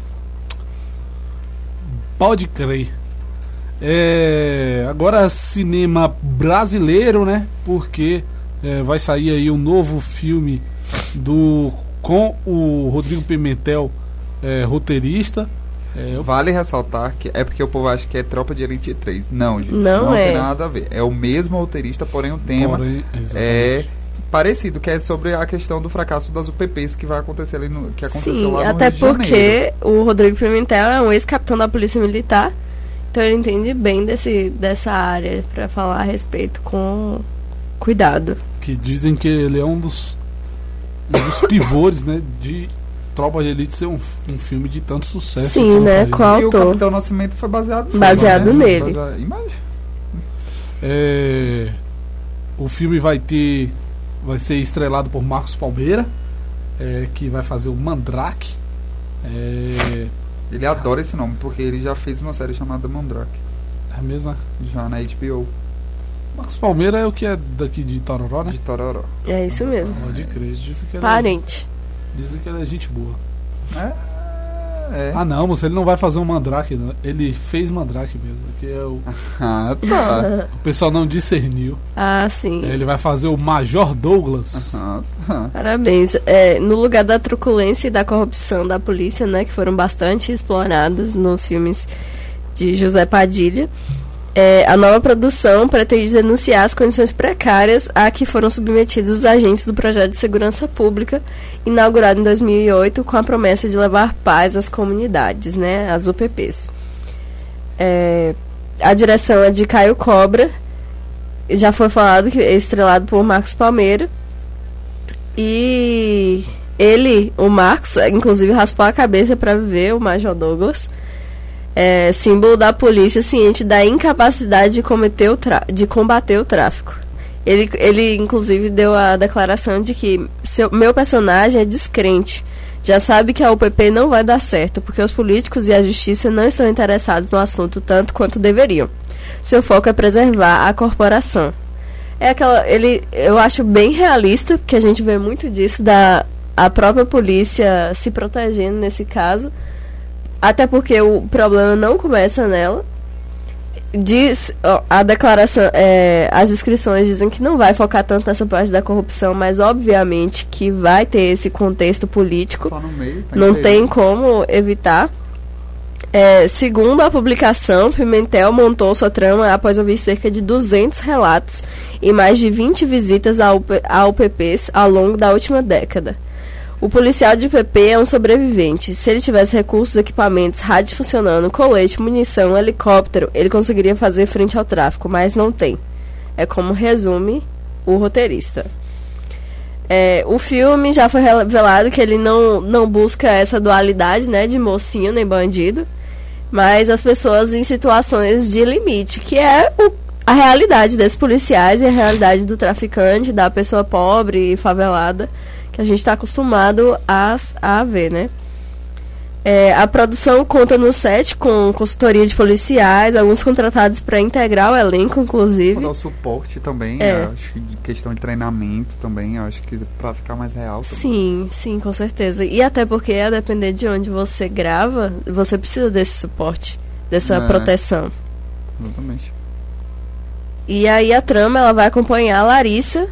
Pode crer. É, agora cinema brasileiro, né? Porque é, vai sair aí um novo filme do com o Rodrigo Pimentel, é, roteirista. É, eu- Vale ressaltar que é porque o povo acha que é Tropa de Elite 3. Não, gente. Não tem é. nada a ver. É o mesmo roteirista, porém o tema Porém, é parecido, que é sobre a questão do fracasso das UPPs que vai acontecer ali no que aconteceu Sim, lá no até Rio de Janeiro. porque o Rodrigo Pimentel é um ex-capitão da Polícia Militar, então ele entende bem desse, dessa área para falar a respeito com cuidado. que dizem que ele é um dos um dos pivôs, né, de Tropa de Elite ser um, um filme de tanto sucesso. Sim, né, E o Autor. Capitão Nascimento foi baseado foi, Baseado né? nele. Baseado- Imagina. É, o filme vai ter. Vai ser estrelado por Marcos Palmeira, é, que vai fazer o Mandrake. É, Ele adora esse nome, porque ele já fez uma série chamada Mandrake. é a mesma. Já na HBO. Marcos Palmeira é o que é daqui de Tororó, né? De Tororó. É isso mesmo. Pode crer. Ele Parente. É, dizem que ele é gente boa. É? É. Ah não, moço, ele não vai fazer um Mandrake, não. Ele fez Mandrake mesmo. Que é o, Ah, tá. o pessoal não discerniu. Ah, sim. Ele vai fazer o Major Douglas. Ah, tá. Parabéns. É, no lugar da truculência e da corrupção da polícia, né, que foram bastante exploradas nos filmes de José Padilha, é, a nova produção pretende denunciar as condições precárias a que foram submetidos os agentes do projeto de segurança pública, inaugurado em 2008, com a promessa de levar paz às comunidades, né, as UPPs. É, a direção é de Caio Cobra, já foi falado que é estrelado por Marcos Palmeira. E ele, o Marcos, inclusive raspou a cabeça para ver o Major Douglas. É, símbolo da polícia ciente da incapacidade de, cometer o de combater o tráfico. Ele, ele, inclusive, deu a declaração de que seu, meu personagem é descrente. Já sabe que a UPP não vai dar certo, porque os políticos e a justiça não estão interessados no assunto tanto quanto deveriam. Seu foco é preservar a corporação. É aquela. Ele, eu acho bem realista, porque a gente vê muito disso da a própria polícia se protegendo nesse caso. Até porque o problema não começa nela. Diz, ó, a declaração, é, as inscrições dizem que não vai focar tanto nessa parte da corrupção, mas obviamente que vai ter esse contexto político. Tá meio, tá não tem como evitar. É, segundo a publicação, Pimentel montou sua trama após ouvir cerca de 200 relatos e mais de 20 visitas a UPPs ao longo da última década. O policial de UPP é um sobrevivente. Se ele tivesse recursos, equipamentos, rádio funcionando, colete, munição, helicóptero, ele conseguiria fazer frente ao tráfico, mas não tem. É como resume o roteirista. É, o filme já foi revelado que ele não, não busca essa dualidade né, de mocinho nem bandido, mas as pessoas em situações de limite, que é o, a realidade desses policiais e a realidade do traficante, da pessoa pobre e favelada, que a gente está acostumado a, a ver, né? É, a produção conta no set com consultoria de policiais, alguns contratados para integrar o elenco, inclusive. Dar suporte também, É. acho que questão de treinamento também, acho que pra ficar mais real. também. Sim, sim, com certeza. E até porque, a depender de onde você grava, você precisa desse suporte, dessa É. proteção. Exatamente. E aí a trama ela vai acompanhar a Larissa,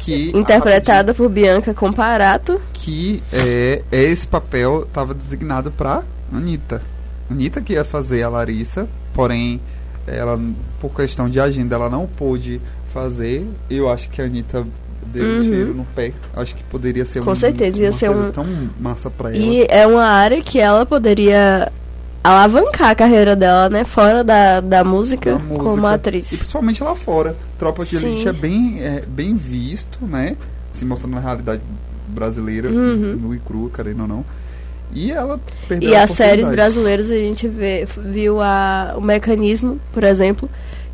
Que, interpretada por Bianca Comparato. que é, esse papel estava designado para Anitta. Anitta que ia fazer a Larissa, porém, ela, por questão de agenda, ela não pôde fazer. Eu acho que a Anitta deu um Uhum. tiro no pé. Acho que poderia ser Com um- certeza, ia uma ser coisa um- tão massa para ela. E é uma área que ela poderia alavancar a carreira dela, né? Fora da, da música, música. como E atriz. principalmente lá fora. Tropa de. Elite é bem, é, bem visto, né? Se mostrando na realidade brasileira, Uhum. no e cru, querendo ou não. E ela perdeu E a as séries brasileiras a gente vê, viu a, o mecanismo, por exemplo,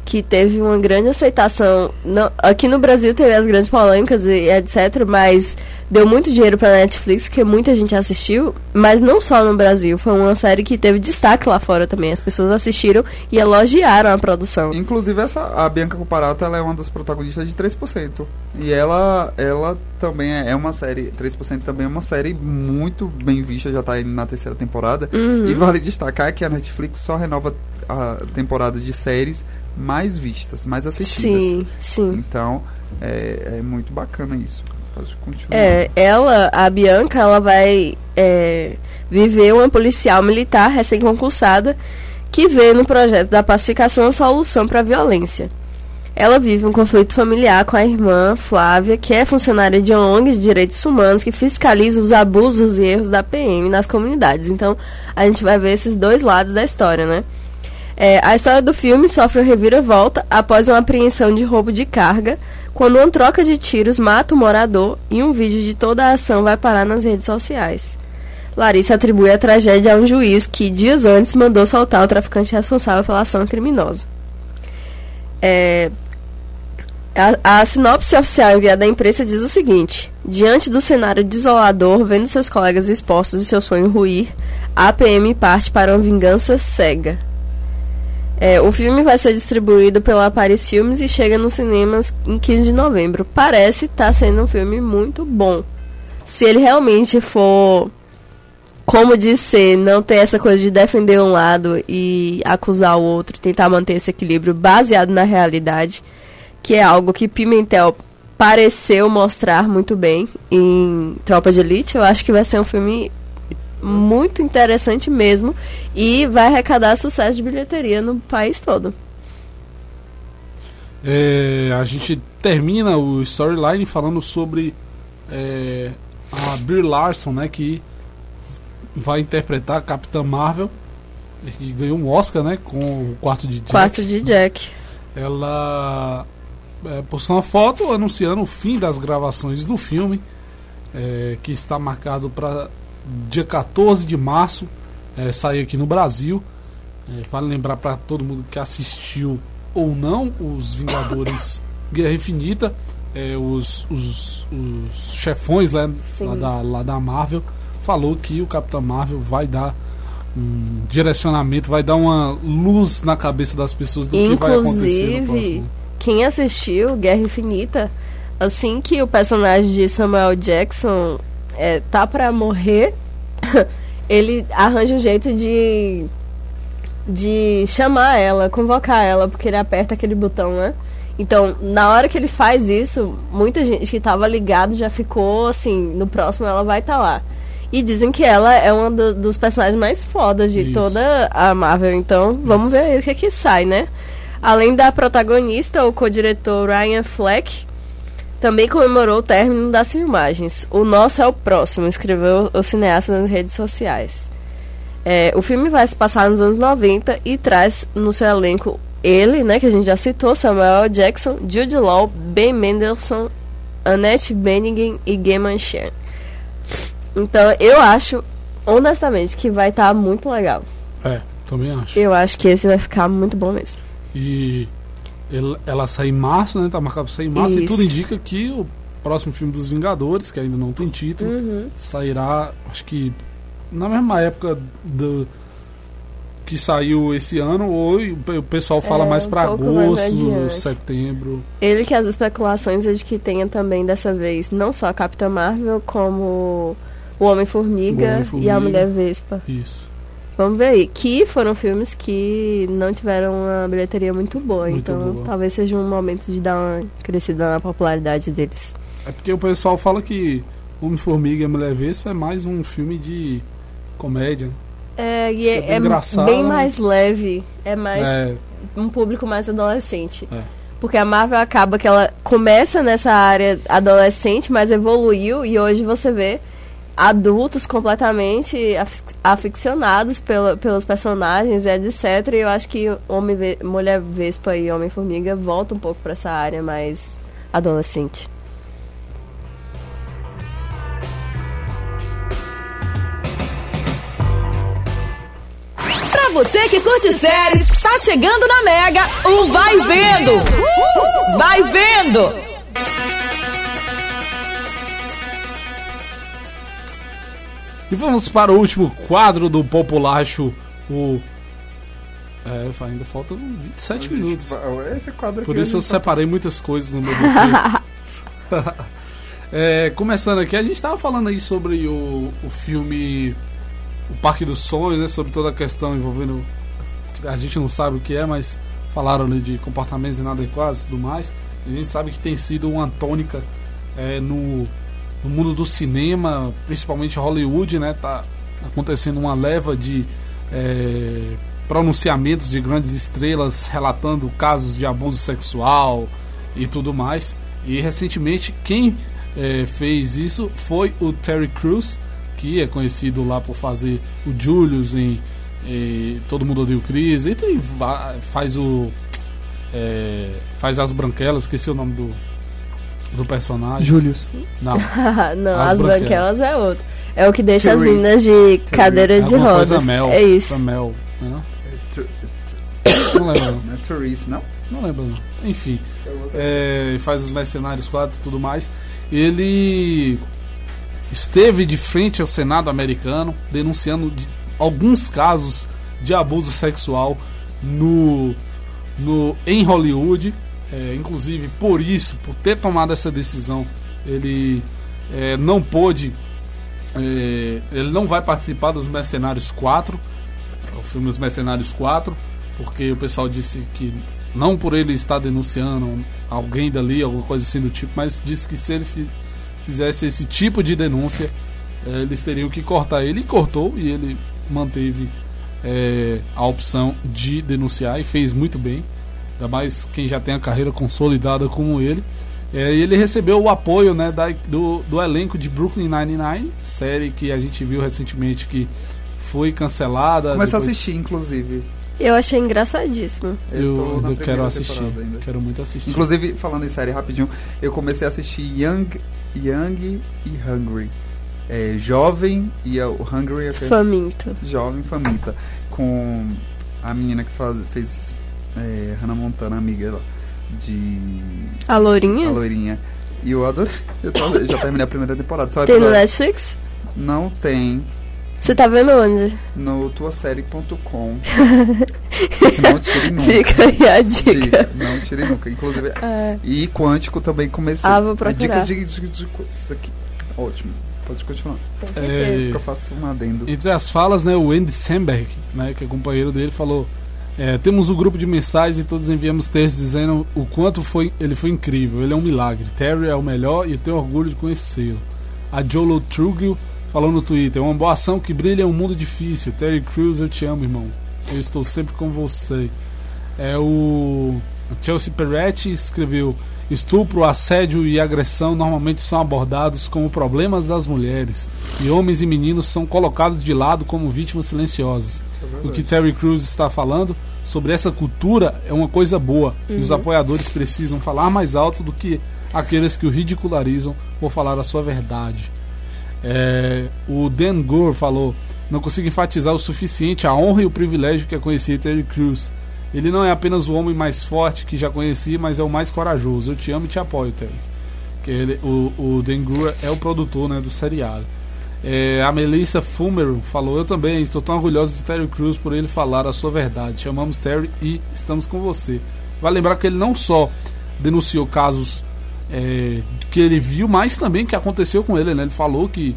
que teve uma grande aceitação. Não, aqui no Brasil teve as grandes polêmicas e etc, mas deu muito dinheiro pra Netflix, que muita gente assistiu, mas não só no Brasil, foi uma série que teve destaque lá fora também. As pessoas assistiram e elogiaram a produção. Inclusive, essa, a Bianca Comparato ela é uma das protagonistas de 3%. E ela, ela também é, é uma série. 3% também é uma série muito bem vista, já está indo na terceira temporada. Uhum. E vale destacar que a Netflix só renova a temporada de séries mais vistas, mais assistidas. Sim, sim. Então, é, é muito bacana isso. Pode continuar. É, ela, a Bianca, ela vai é, viver uma policial militar recém-concursada que vê no projeto da pacificação a solução para a violência. Ela vive um conflito familiar com a irmã Flávia, que é funcionária de ONGs de direitos humanos, que fiscaliza os abusos e erros da PM nas comunidades. Então, a gente vai ver esses dois lados da história, né? É, a história do filme sofre uma reviravolta após uma apreensão de roubo de carga, quando uma troca de tiros mata o morador e um vídeo de toda a ação vai parar nas redes sociais. Larissa atribui a tragédia a um juiz que, dias antes, mandou soltar o traficante responsável pela ação criminosa. É, a, a sinopse oficial enviada à imprensa diz o seguinte: Diante do cenário desolador, vendo seus colegas expostos e seu sonho ruir, a PM parte para uma vingança cega. É, o filme vai ser distribuído pela Paris Filmes e chega nos cinemas em 15 de novembro. Parece estar sendo um filme muito bom. Se ele realmente for como ser, não ter essa coisa de defender um lado e acusar o outro, tentar manter esse equilíbrio baseado na realidade, que é algo que Pimentel pareceu mostrar muito bem em Tropa de Elite. Eu acho que vai ser um filme muito interessante mesmo e vai arrecadar sucesso de bilheteria no país todo. É, a gente termina o storyline falando sobre é, a Brie Larson, né, que vai interpretar a Capitã Marvel e ganhou um Oscar, né, com o quarto de Jack. Quarto de Jack. Ela é, postou uma foto anunciando o fim das gravações do filme, é, que está marcado para dia 14 de março é, sair aqui no Brasil. É, vale lembrar para todo mundo que assistiu ou não os Vingadores Guerra Infinita, é, os, os, os chefões lá, lá, da, lá da Marvel falou que o Capitão Marvel vai dar um direcionamento, vai dar uma luz na cabeça das pessoas do Inclusive, que vai acontecer no próximo. Quem assistiu Guerra Infinita, assim que o personagem de Samuel Jackson é, tá para morrer, ele arranja um jeito de de chamar ela, convocar ela, porque ele aperta aquele botão, né? Então, na hora que ele faz isso, muita gente que tava ligado já ficou assim, no próximo ela vai estar tá lá. E dizem que ela é um do, dos personagens mais fodas de Isso. toda a Marvel. Então, vamos ver aí o que que sai, né? Além da protagonista, o co-diretor Ryan Fleck também comemorou o término das filmagens. O nosso é o próximo, escreveu o cineasta nas redes sociais. É, o filme vai se passar nos anos 90 e traz no seu elenco ele, né, que a gente já citou, Samuel Jackson, Jude Law, Ben Mendelsohn, Annette Bening e Gaiman Chan. Então, eu acho, honestamente, que vai estar muito legal. É, também acho. Eu acho que esse vai ficar muito bom mesmo. E ele- ela sai em março, né? Tá marcado pra sair em março. E Isso. tudo indica que o próximo filme dos Vingadores, que ainda não tem título, Uhum. sairá, acho que na mesma época do que saiu esse ano, ou o pessoal fala É, mais um pra pouco mais agosto, adiante. setembro. Ele que as especulações é de que tenha também dessa vez não só a Capitã Marvel, como o Homem-Formiga O Homem-Formiga. e a Mulher Vespa. Isso. Vamos ver aí. Que foram filmes que não tiveram uma bilheteria muito boa. Muito então boa. talvez seja um momento de dar uma crescida na popularidade deles. É porque o pessoal fala que Homem-Formiga e Mulher Vespa é mais um filme de comédia. É, e é é, bem é bem mais leve. É mais É. um público mais adolescente. É. Porque a Marvel acaba que ela começa nessa área adolescente, mas evoluiu e hoje você vê adultos completamente af- aficionados pela, pelos personagens, etc. E eu acho que Homem Mulher Vespa e Homem-Formiga voltam um pouco pra essa área mais adolescente. Pra você que curte séries, tá chegando na Mega o Vai Vendo. Vai Vendo. E vamos para o último quadro do Populacho, o. É, ainda faltam 27 minutos. Esse quadro Por isso eu tá- separei muitas coisas no meu. É, começando aqui, a gente estava falando aí sobre o, o filme O Parque dos Sonhos, né? Sobre toda a questão envolvendo. A gente não sabe o que é, mas falaram ali de comportamentos inadequados e tudo mais. A gente sabe que tem sido uma tônica é, no, no mundo do cinema, principalmente Hollywood, né? Tá acontecendo uma leva de é, pronunciamentos de grandes estrelas relatando casos de abuso sexual e tudo mais. E recentemente quem é, fez isso foi o Terry Crews, que é conhecido lá por fazer o Julius em, em Todo Mundo Odeia o Chris, e tem, faz o é, faz as branquelas, esqueci o nome do do personagem. Július. Não. não, As as, branquelas. é outro. É o que deixa as Therese. meninas de cadeira de Alguma coisa rodas. Mel, é isso. Mel, né? Tur- Não lembro. não. Não é Therese, não? Não lembro, não. Enfim. É, faz os Mercenários 4 e tudo mais. Ele esteve de frente ao Senado americano denunciando de- alguns casos de abuso sexual no, no em Hollywood. É, inclusive, por isso, por ter tomado essa decisão, ele é, não pôde. é, ele não vai participar dos Mercenários 4, o filme Os Mercenários 4, porque o pessoal disse que não por ele estar denunciando alguém dali, alguma coisa assim do tipo, mas disse que se ele fi- fizesse esse tipo de denúncia, eh, eles teriam que cortar ele e cortou e ele manteve eh, a opção de denunciar e fez muito bem. Ainda mais quem já tem a carreira consolidada como ele. E ele recebeu o apoio né, da- do, do elenco de Brooklyn Nine-Nine, série que a gente viu recentemente que foi cancelada. Começar a depois- assistir, inclusive. Eu achei engraçadíssimo. Eu, eu quero assistir. ainda. Quero muito assistir. Inclusive, falando em série rapidinho, eu comecei a assistir Young, Young e Hungry. É, jovem e o Hungry é o quê? Faminto. Jovem faminta. Com a menina que faz, fez é, Hannah Montana, amiga lá, de. A Lourinha? A Loirinha. E eu adoro. Eu tô- já terminei a primeira temporada. Tem no Netflix? Não tem. Você tá vendo onde? No tuasérie.com. não tire nunca. Fica aí a dica. Não tire nunca. Inclusive. É. E Quântico também comecei. Ah, vou É procurar. Dicas de, de, de, Isso aqui. Ótimo. Pode continuar. É, Eu faço um adendo. Entre as falas, né, o Andy Samberg, né, que é companheiro dele, falou: é, temos um grupo de mensagens e todos enviamos textos dizendo o quanto foi, ele foi incrível. Ele é um milagre. Terry é o melhor e eu tenho orgulho de conhecê-lo. A Jolo Truglio falou no Twitter: uma boa ação que brilha em um mundo difícil. Terry Crews, eu te amo, irmão. Eu estou sempre com você. É o Chelsea Peretti escreveu: estupro, assédio e agressão normalmente são abordados como problemas das mulheres e homens e meninos são colocados de lado como vítimas silenciosas. o que Terry Crews está falando sobre essa cultura é uma coisa boa e os Uhum. apoiadores precisam falar mais alto do que aqueles que o ridicularizam por falar a sua verdade. É, o Dan Gore falou: Não consigo enfatizar o suficiente a honra e o privilégio que é conhecer Terry Crews. Ele não é apenas o homem mais forte que já conheci, mas é o mais corajoso. Eu te amo e te apoio, Terry. Que ele, o, o Dan Gore é o produtor né, do seriado. É, a Melissa Fulmer falou: Eu também estou tão orgulhosa de Terry Crews por ele falar a sua verdade. Chamamos Terry e estamos com você. Vai lembrar que ele não só denunciou casos é, que ele viu, mas também que aconteceu com ele. Né? Ele falou que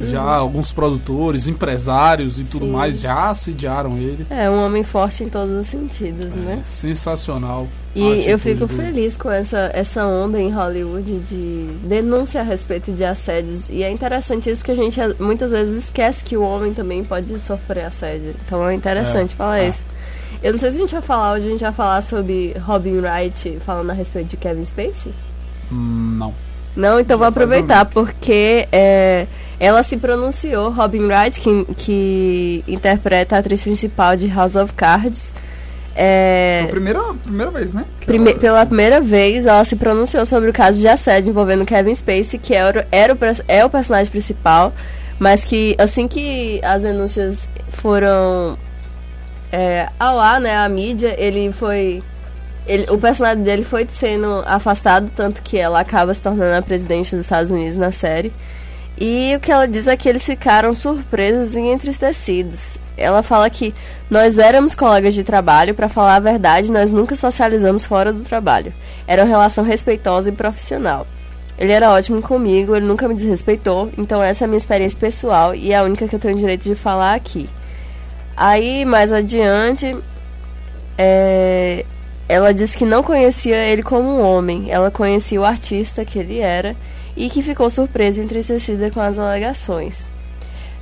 já Uhum. alguns produtores, empresários e tudo Sim. mais já assediaram ele. É um homem forte em todos os sentidos, né? Sensacional. E eu fico dele. feliz com essa, essa onda em Hollywood de denúncia a respeito de assédios. E é interessante isso que a gente muitas vezes esquece que o homem também pode sofrer assédio. Então é interessante É, falar é. isso. Eu não sei se a gente vai falar hoje, a gente vai falar sobre Robin Wright falando a respeito de Kevin Spacey. Hum, não. Não, então vou aproveitar, porque é, ela se pronunciou, Robin Wright, que, que interpreta a atriz principal de House of Cards. É, Foi a primeira, primeira vez, né? Prime- ela- Pela primeira vez, ela se pronunciou sobre o caso de assédio envolvendo Kevin Spacey, que era, era o, é o personagem principal, mas que assim que as denúncias foram é, ao ar, né, a mídia, ele foi... ele- o personagem dele foi sendo afastado, tanto que ela acaba se tornando a presidente dos Estados Unidos na série. E o que ela diz é que eles ficaram surpresos e entristecidos. Ela fala que nós éramos colegas de trabalho, para falar a verdade, nós nunca socializamos fora do trabalho. Era uma relação respeitosa e profissional. Ele era ótimo comigo, ele nunca me desrespeitou, então essa é a minha experiência pessoal e é a única que eu tenho direito de falar aqui. Aí, mais adiante, é, ela disse que não conhecia ele como um homem, ela conhecia o artista que ele era e que ficou surpresa e entristecida com as alegações.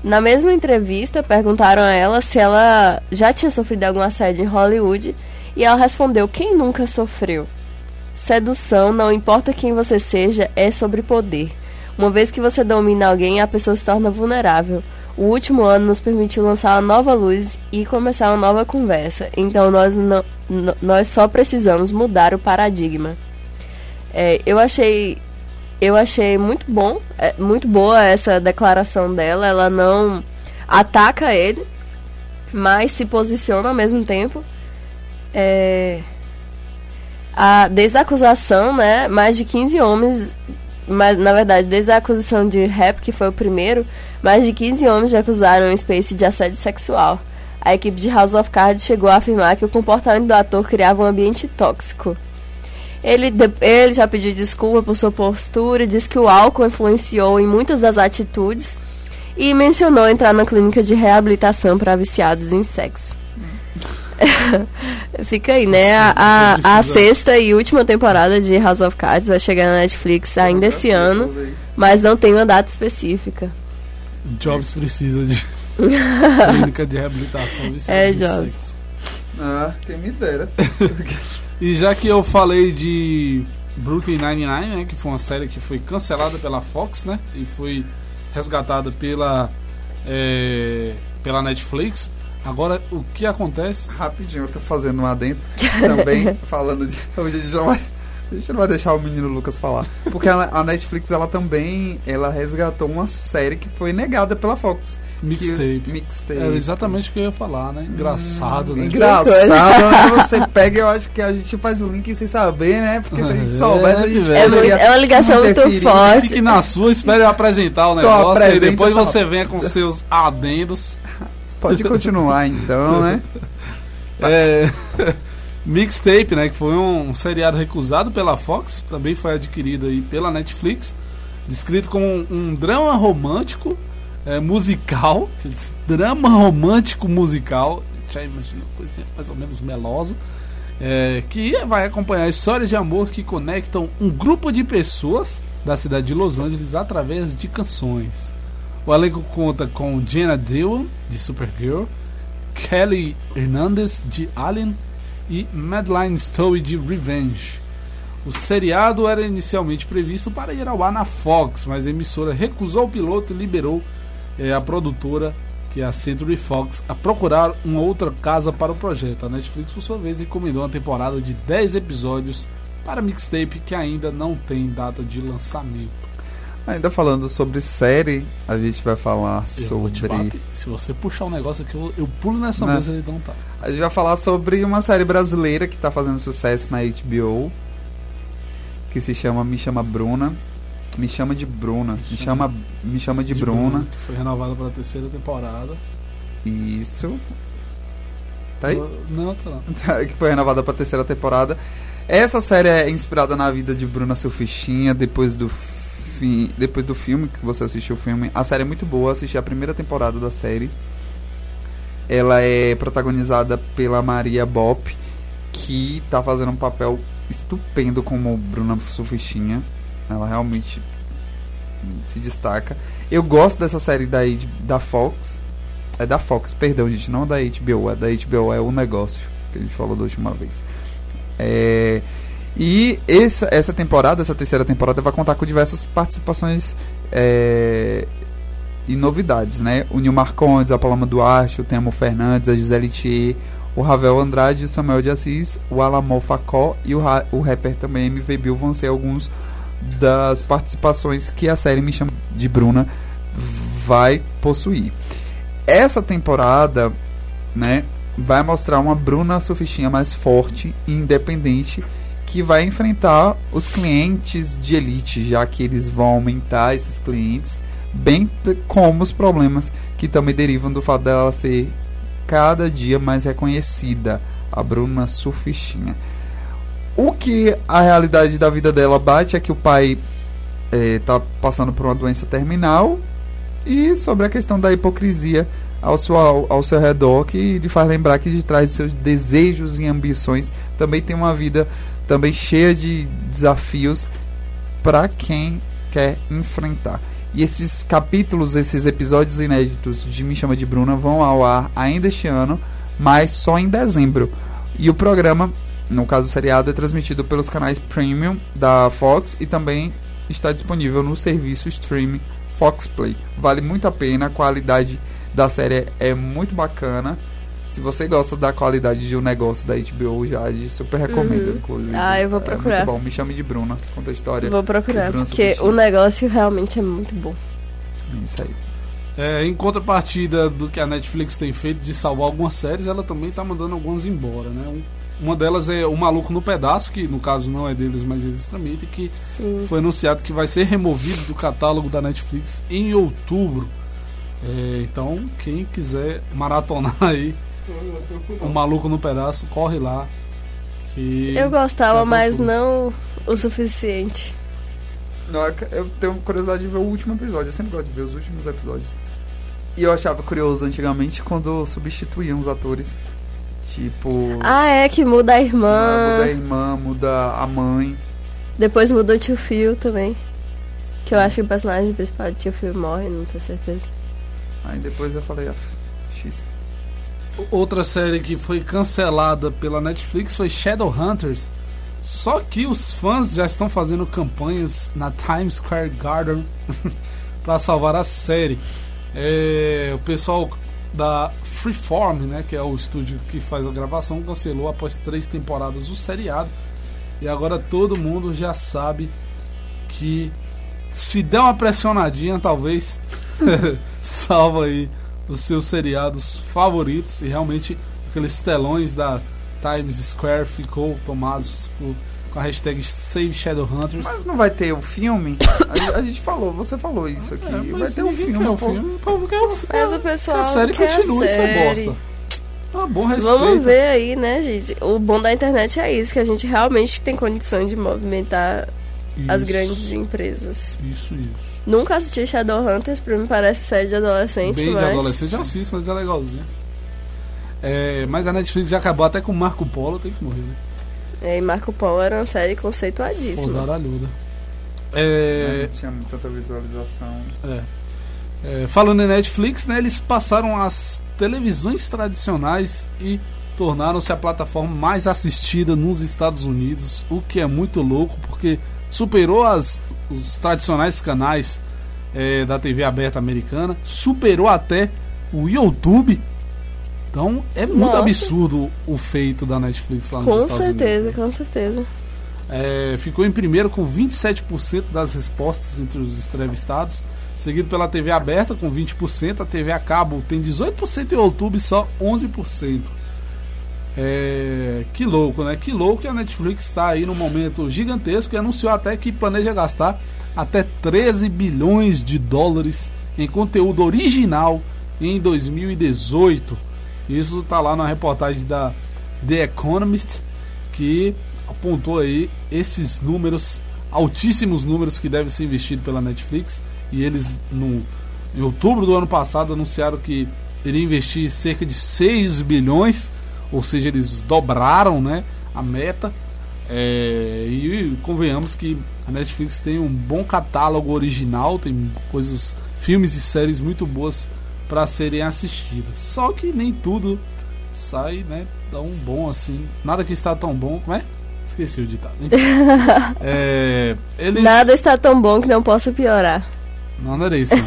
Na mesma entrevista, perguntaram a ela se ela já tinha sofrido algum assédio em Hollywood e ela respondeu: Quem nunca sofreu? Sedução, não importa quem você seja, é sobre poder. Uma vez que você domina alguém, a pessoa se torna vulnerável. O último ano nos permitiu lançar uma nova luz e começar uma nova conversa. Então nós, nós só precisamos mudar o paradigma. É, eu achei eu achei muito bom, é, muito boa essa declaração dela. Ela não ataca ele, mas se posiciona ao mesmo tempo. É, a, desde a acusação, né, mais de 15 homens, mas, na verdade, desde a acusação de rap, que foi o primeiro, mais de 15 homens já acusaram o Space de assédio sexual. A equipe de House of Cards chegou a afirmar que o comportamento do ator criava um ambiente tóxico. Ele, ele já pediu desculpa por sua postura, disse que o álcool influenciou em muitas das atitudes e mencionou entrar na clínica de reabilitação para viciados em sexo. Fica aí, né? A, a, a sexta e última temporada de House of Cards vai chegar na Netflix ainda esse ano, mas não tem uma data específica. Jobs precisa de clínica de reabilitação viciada É, Jobs. sexo. Ah, quem me dera. E já que eu falei de Brooklyn Nine-Nine, né, que foi uma série que foi cancelada pela Fox, né, e foi resgatada pela é, pela Netflix. Agora, o que acontece? Rapidinho, eu tô fazendo um adendo também, falando de. Hoje a gente não vai. A gente não vai deixar o menino Lucas falar. Porque a, a Netflix, ela também ela resgatou uma série que foi negada pela Fox. Mixtape. Que- mixtape. Era exatamente o que eu ia falar, né? Engraçado, né? Engraçado? Você pega, eu acho que a gente faz o link sem saber, né? Porque se a gente soubesse, a gente. É, muito- é uma ligação muito forte. Fique na sua, espere eu apresentar o negócio e depois você venha com seus adendos. Pode continuar então, né? É, Mixtape, né? Que foi um, seriado recusado pela Fox, também foi adquirido aí pela Netflix, descrito como um, um drama romântico é, musical, drama romântico musical, já imagina coisa mais ou menos melosa, é, que vai acompanhar histórias de amor que conectam um grupo de pessoas da cidade de Los Angeles através de canções. O elenco conta com Jenna Dewan, de Supergirl, Kelly Hernandez, de Alien, e Madeline Stowe, de Revenge. O seriado era inicialmente previsto para ir ao ar na Fox, mas a emissora recusou o piloto e liberou eh, a produtora, que é a Century Fox, a procurar uma outra casa para o projeto. A Netflix, por sua vez, encomendou uma temporada de 10 episódios para Mixtape, que ainda não tem data de lançamento. Ainda falando sobre série, a gente vai falar Eu sobre. bater. Se você puxar um negócio aqui, eu, eu pulo nessa Né? mesa e não tá. A gente vai falar sobre uma série brasileira que tá fazendo sucesso na HBO. Que se chama Me Chama Bruna. Me chama de Bruna. Me chama, me chama de, Bruna. Que foi renovada para a terceira temporada. Isso. Tá aí? Não, tá. Tá, que foi renovada pra terceira temporada. Essa série é inspirada na vida de Bruna Surfistinha depois do fi, depois do filme que você assistiu o filme. A série é muito boa, assisti a primeira temporada da série. Ela é protagonizada pela Maria Bop, que tá fazendo um papel estupendo como Bruna Surfistinha. Ela realmente se destaca. Eu gosto dessa série da, da Fox. É da Fox, perdão, gente, não da HBO. É da HBO, é o negócio que a gente falou da última vez. É, e essa, essa temporada, essa terceira temporada, vai contar com diversas participações é, e novidades, né? O Nil Marcondes, a Paloma Duarte, o Temo Fernandes, a Gisele Thier, o Ravel Andrade, o Samuel de Assis, o Alamo Facó e o, o rapper também MV Bill vão ser alguns das participações que a série Me Chama de Bruna vai possuir. Essa temporada, né, vai mostrar uma Bruna surfistinha mais forte e independente que vai enfrentar os clientes de elite, já que eles vão aumentar esses clientes, bem como os problemas que também derivam do fato dela ser cada dia mais reconhecida, a Bruna surfistinha. O que a realidade da vida dela bate é que o pai está passando por uma doença terminal e sobre a questão da hipocrisia ao seu, ao seu redor, que lhe faz lembrar que de trás de seus desejos e ambições também tem uma vida também cheia de desafios para quem quer enfrentar. E esses capítulos, esses episódios inéditos de Me Chama de Bruna vão ao ar ainda este ano, mas só em dezembro. E o programa, no caso seriado, é transmitido pelos canais Premium da Fox e também está disponível no serviço streaming Fox Play. Vale muito a pena, a qualidade da série é muito bacana. Se você gosta da qualidade de um negócio da HBO, já super recomendo, Uhum. inclusive. Ah, eu vou É procurar. muito bom. Me chame de Bruna. Conta a história. Vou procurar, porque o negócio realmente é muito bom. Isso aí. É, em contrapartida do que a Netflix tem feito de salvar algumas séries, ela também tá mandando algumas embora, né? Um- uma delas é O Maluco no Pedaço, que no caso não é deles, mas eles transmitem, que Sim. foi anunciado que vai ser removido do catálogo da Netflix em outubro. É, então, quem quiser maratonar aí O Maluco no Pedaço, corre lá. Que Eu gostava, tá mas tudo. não o suficiente. Não, é que eu tenho curiosidade de ver o último episódio. Eu sempre gosto de ver os últimos episódios. E eu achava curioso antigamente quando substituíam os atores. Tipo. Ah, é que muda a irmã. Muda a irmã, muda a mãe. Depois mudou o tio Phil também. Que eu acho que o personagem principal do tio Phil morre, não tenho certeza. Aí depois eu falei, ah, X. Outra série que foi cancelada pela Netflix foi Shadowhunters. Só que os fãs já estão fazendo campanhas na Times Square Garden para salvar a série. É, o pessoal da Freeform, né, que é o estúdio que faz a gravação, cancelou após três temporadas o seriado. E agora todo mundo já sabe que se der uma pressionadinha, talvez salva aí os seus seriados favoritos e realmente aqueles telões da Times Square ficou tomados por, com a hashtag Save Shadowhunters. Mas não vai ter o filme? A, a gente falou, você falou isso aqui. vai mas ter o ninguém filme, quer o filme. Pô, porque o Mas o pessoal que a série quer a continue essa série. bosta. Ah, bom respeito. Vamos ver aí, né, gente? O bom da internet é isso, que a gente realmente tem condição de movimentar as Isso. grandes empresas. Isso, isso. Nunca assisti Shadowhunters, pra mim parece série de adolescente, Bem de mas... adolescente eu assisto, mas é legalzinho. É, mas a Netflix já acabou até com Marco Polo, tem que morrer, né? É, E Marco Polo era uma série conceituadíssima. aralhuda. É, Não tinha tanta visualização. É. É, falando em Netflix, né, eles passaram as televisões tradicionais e tornaram-se a plataforma mais assistida nos Estados Unidos, o que é muito louco porque superou as, os tradicionais canais é, da TV aberta americana, superou até o YouTube. Então é muito Nossa. absurdo o feito da Netflix lá nos Com Estados Unidos. certeza, com certeza. É, ficou em primeiro com 27% das respostas entre os entrevistados, seguido pela TV aberta com 20%, a TV a cabo tem 18% e o YouTube só 11%. É, que louco, né? Que louco que a Netflix está aí num momento gigantesco e anunciou até que planeja gastar até 13 bilhões de dólares em conteúdo original em 2018. Isso tá lá na reportagem da The Economist que apontou aí esses números, altíssimos números que devem ser investidos pela Netflix. E eles, no, em outubro do ano passado, anunciaram que iria investir cerca de 6 bilhões, ou seja, eles dobraram né, a meta. É, e convenhamos que a Netflix tem um bom catálogo original, tem coisas, filmes e séries muito boas para serem assistidas. Só que nem tudo sai, né, tão bom assim. Nada que está tão bom, como é? Esqueci o ditado. Enfim. é, eles... Nada está tão bom que não possa piorar. Não, não era isso.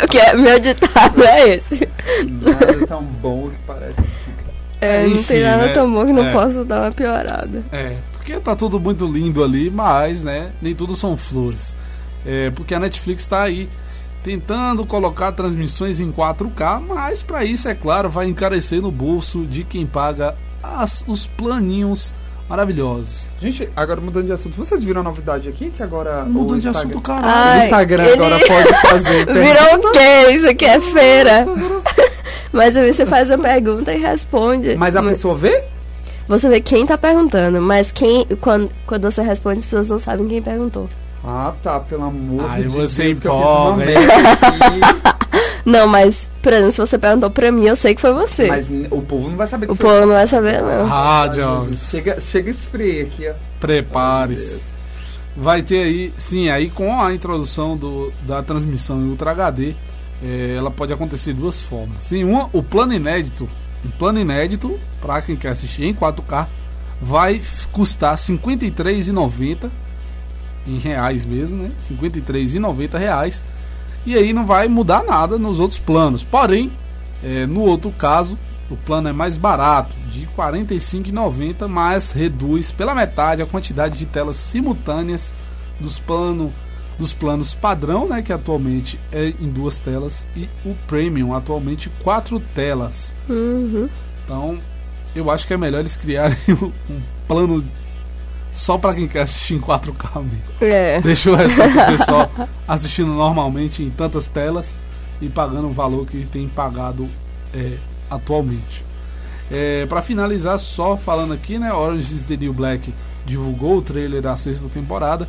Porque é- meu ditado é esse. Nada tão bom que parece. É, não Enfim, tem nada né? tão bom que não É. possa dar uma piorada. É, porque tá tudo muito lindo ali, mas, né, nem tudo são flores. É, porque a Netflix está aí tentando colocar transmissões em 4K, mas para isso, é claro, vai encarecer no bolso de quem paga as- os planinhos maravilhosos. Gente, agora mudando de assunto, vocês viram a novidade aqui? Que agora Mudando o de assunto, caralho. Ai, o Instagram ele- agora pode fazer. Virou o quê? Isso aqui é feira. Mas aí você faz a pergunta e responde. Mas a pessoa vê? Você vê quem tá perguntando, mas quem quando, quando você responde, as pessoas não sabem quem perguntou. Ah, tá, pelo amor Aí de você Deus. eu fiz empolga. Não, mas, por exemplo, se você perguntou pra mim, eu sei que foi você. Mas o povo não vai saber que o foi povo não vai saber, não. Ah. Jones. Chega, chega esfria aqui, ó. Prepare-se. Vai ter aí, sim, aí com a introdução do, da transmissão em Ultra HD, eh, ela pode acontecer de duas formas. Sim, uma, o plano inédito, um plano inédito, para quem quer assistir em 4K, vai custar R$ 53,90 em reais mesmo, né? 53,90 reais. E aí não vai mudar nada nos outros planos. Porém, eh, no outro caso, o plano é mais barato, de R$ 45,90, mas reduz pela metade a quantidade de telas simultâneas dos, plano, dos planos padrão, né, que atualmente é em duas telas, e o Premium, atualmente quatro telas. Uhum. Então, eu acho que é melhor eles criarem um plano só para quem quer assistir em 4K mesmo. É. Deixa o resto pro pessoal assistindo normalmente em tantas telas e pagando o valor que tem pagado é, atualmente. É, para finalizar, só falando aqui, né? Orange is the New Black divulgou o trailer da sexta temporada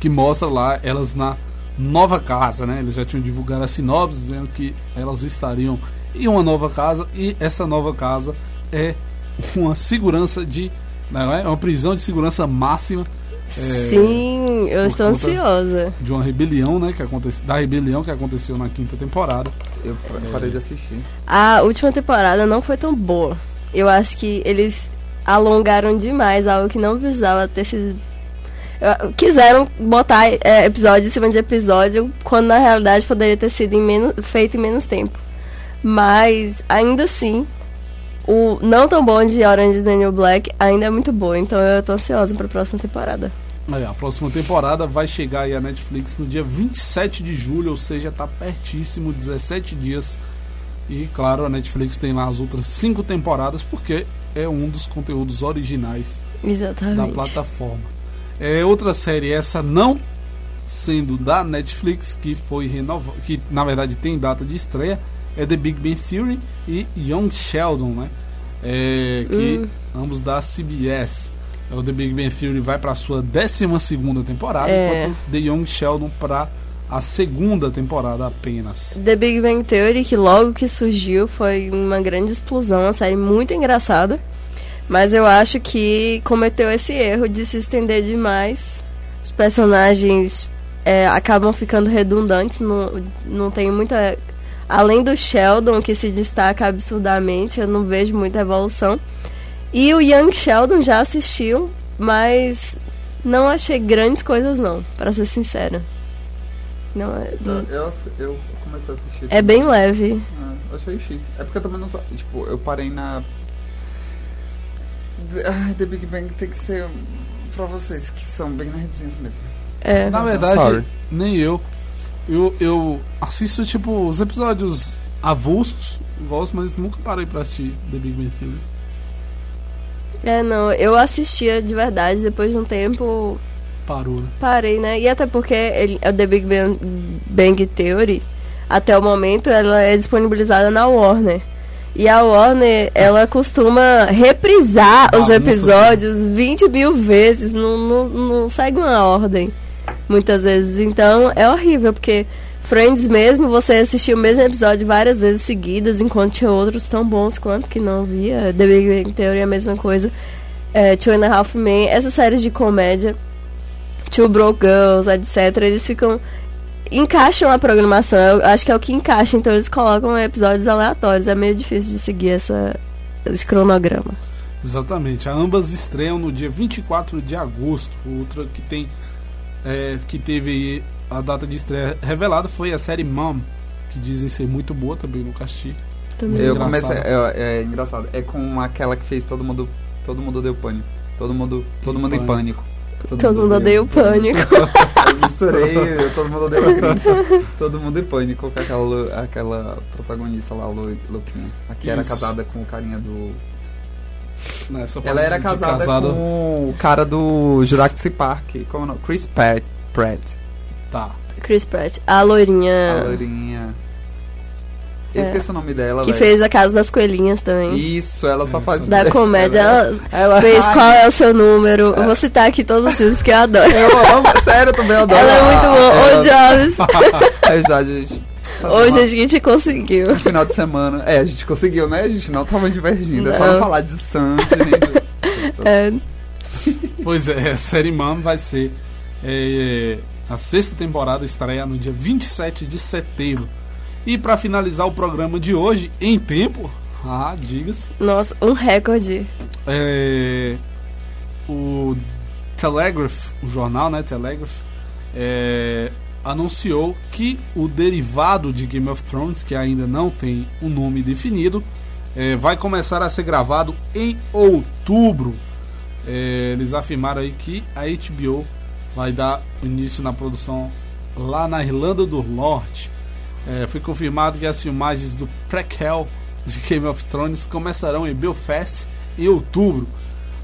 que mostra lá elas na nova casa, né? Eles já tinham divulgado a sinopse dizendo que elas estariam em uma nova casa e essa nova casa é uma segurança de não é? É uma prisão de segurança máxima. é, Sim, eu estou ansiosa. De uma rebelião, né? Que aconteceu, da rebelião que aconteceu na quinta temporada. Eu parei de assistir. A última temporada não foi tão boa. Eu acho que eles alongaram demais algo que não precisava ter sido. Quiseram botar é, episódio em cima de episódio, quando na realidade poderia ter sido em menos, feito em menos tempo. Mas, ainda assim, o não tão bom de Orange New Black ainda é muito bom. Então eu tô ansiosa pra próxima temporada. Aí, a próxima temporada vai chegar aí a Netflix no dia 27 de julho, ou seja, tá pertíssimo, 17 dias. E claro, a Netflix tem lá as outras cinco temporadas, porque é um dos conteúdos originais da Exatamente. plataforma. É outra série, essa não sendo da Netflix, que foi renovada, que na verdade tem data de estreia, é The Big Bang Theory e Young Sheldon, né? É, que Hum. ambos da CBS. É, O The Big Bang Theory vai para a sua 12 segunda temporada, É. enquanto The Young Sheldon para a segunda temporada apenas. The Big Bang Theory, que logo que surgiu foi uma grande explosão, uma série muito engraçada. Mas eu acho que cometeu esse erro de se estender demais. Os personagens é, acabam ficando redundantes, não, não tem muita. Além do Sheldon, que se destaca absurdamente, eu não vejo muita evolução. E o Young Sheldon já assistiu, mas não achei grandes coisas não, pra ser sincera. Não é, não- Eu, eu comecei a assistir. é bem leve. É, achei X. É porque eu também não sou. Tipo, eu parei na. Ai, The Big Bang tem que ser pra vocês que são bem nerdzinhos mesmo. É. Na verdade, Sorry. nem eu. eu. Eu assisto, tipo, os episódios avulsos, gosto, mas nunca parei pra assistir The Big Bang Theory. É, não, eu assistia de verdade, depois de um tempo Parou, né? parei, né? E até porque ele, o The Big Bang, Bang Theory, até o momento, ela é disponibilizada na Warner. E a Warner, ela costuma reprisar os Bagunça, episódios 20 mil vezes, não, não, não segue uma ordem, muitas vezes. Então, é horrível, porque Friends mesmo, você assistiu o mesmo episódio várias vezes seguidas, enquanto tinha outros tão bons quanto que não via. The Big Bang Theory é a mesma coisa. É, Two and a Half Men, essas séries de comédia, Two Broke Girls, etc., eles ficam encaixam a programação. Eu acho que é o que encaixa, então eles colocam episódios aleatórios. É meio difícil de seguir essa, esse cronograma. Exatamente. Ambas estreiam no dia 24 de agosto. Outra que tem é, que teve aí a data de estreia revelada foi a série Mom, que dizem ser muito boa também no Casti. Também. Eu comecei. É, é engraçado. É com aquela que fez todo mundo. Todo mundo deu pânico. Todo mundo. Todo mundo em pânico. Todo mundo odeia o pânico. Eu misturei, todo mundo odeia a Cris. Todo mundo em pânico com aquela, aquela protagonista lá, Lu, Luquinha. Aqui era casada com o carinha do. Nessa Ela era casada, casada- com o cara do Jurassic Park. Como é o nome? Chris Pratt. Pratt. Tá. Chris Pratt, a loirinha A loirinha. Eu É. esqueci o nome dela, que velho. fez a Casa das Coelhinhas também. Isso, ela só faz. Da comédia, ela, Ela- fez Ai. Qual é o seu número? Eu vou citar aqui todos os filmes que eu adoro. Eu amo, sério, eu também adoro. Ela é muito boa. Ô, Ela- Jobs. É, já, gente. Hoje uma- a gente conseguiu. no final de semana. É, a gente conseguiu, né? A gente não tava divergindo. É só Não. não falar de Santos, gente. É, Pois é, a série Mom vai ser é, a sexta temporada estreia no dia 27 de setembro. E para finalizar o programa de hoje, em tempo, ah, diga-se, nossa, um recorde. é, o Telegraph, o jornal, né, Telegraph, é, anunciou que o derivado de Game of Thrones, que ainda não tem um nome definido, é, vai começar a ser gravado em outubro. É, eles afirmaram aí que a HBO vai dar início na produção lá na Irlanda do Norte. É, foi confirmado que as filmagens do prequel de Game of Thrones começarão em Belfast em outubro.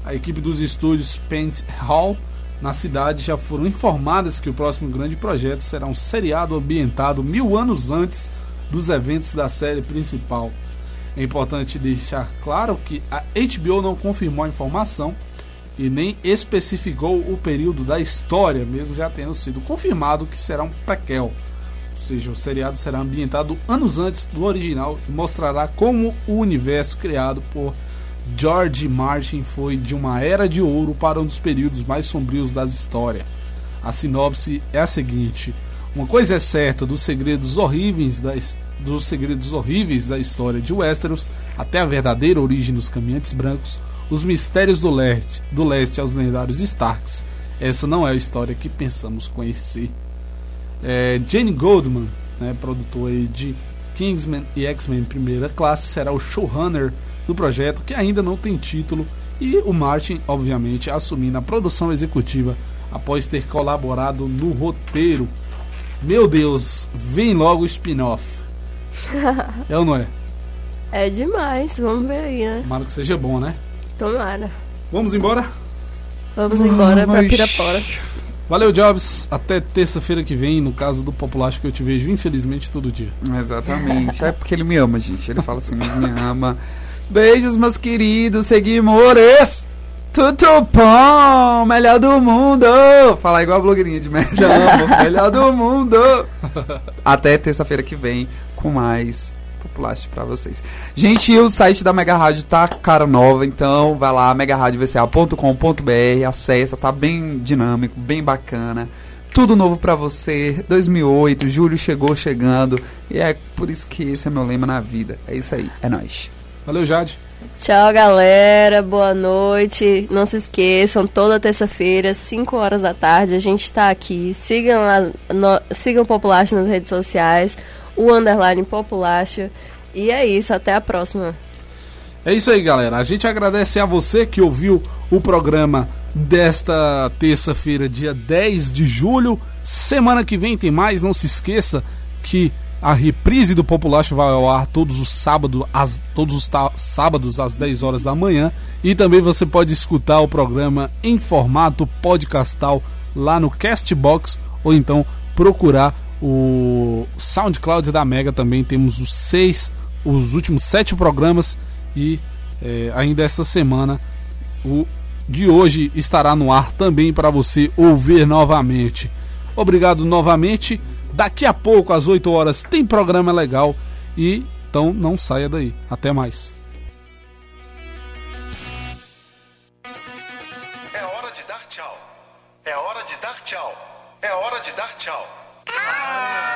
A equipe dos estúdios Paint Hall na cidade já foram informadas que o próximo grande projeto será um seriado ambientado mil anos antes dos eventos da série principal. É importante deixar claro que a HBO não confirmou a informação e nem especificou o período da história, mesmo já tendo sido confirmado que será um prequel. Seja, o seriado será ambientado anos antes do original e mostrará como o universo criado por George Martin foi de uma era de ouro para um dos períodos mais sombrios da história. A sinopse é a seguinte: uma coisa é certa, dos segredos horríveis da, dos segredos horríveis da história de Westeros até a verdadeira origem dos caminhantes brancos, os mistérios do leste, do leste aos lendários Starks. Essa não é a história que pensamos conhecer. É, Jane Goldman, né, produtor de Kingsman e X-Men Primeira Classe, será o showrunner do projeto, que ainda não tem título, e o Martin, obviamente, assumindo a produção executiva após ter colaborado no roteiro. Meu Deus, vem logo o spin-off. é ou não é? É demais, vamos ver aí, né? Tomara que seja bom, né? Tomara. Vamos embora? Vamos embora pra Pirapora. Valeu, Jobs. Até terça-feira que vem, no caso do Populacho, que eu te vejo, infelizmente, todo dia. Exatamente. É porque ele me ama, gente. Ele fala assim, mas me ama. Beijos, meus queridos seguimores. Tudo bom, melhor do mundo. Falar igual a blogueirinha de merda, amo. melhor do mundo. Até terça-feira que vem com mais Populacho pra vocês. Gente, o site da Mega Rádio tá cara nova, então vai lá, megaradiovca.com.br, acessa, tá bem dinâmico, bem bacana. Tudo novo pra você. 2008, julho chegou chegando. E é por isso que esse é meu lema na vida. É isso aí, é nóis. Valeu, Jade. Tchau, galera. Boa noite. Não se esqueçam, toda terça-feira, 5 horas da tarde, a gente tá aqui. Sigam, a, no, sigam o Populacho nas redes sociais, o underline Populacho. E é isso, até a próxima. É isso aí, galera. A gente agradece a você que ouviu o programa desta terça-feira, dia 10 de julho. Semana que vem tem mais. Não se esqueça que a reprise do Populacho vai ao ar todos os sábados, às, todos os sábados às 10 horas da manhã. E também você pode escutar o programa em formato podcastal lá no Castbox ou então procurar o SoundCloud da Mega também. Temos os seis, os últimos sete programas e é, ainda esta semana o de hoje estará no ar também para você ouvir novamente. Obrigado novamente. Daqui a pouco, às 8 horas, tem programa legal. E então não saia daí. Até mais. É hora de dar tchau. É hora de dar tchau. É hora de dar tchau. Ah,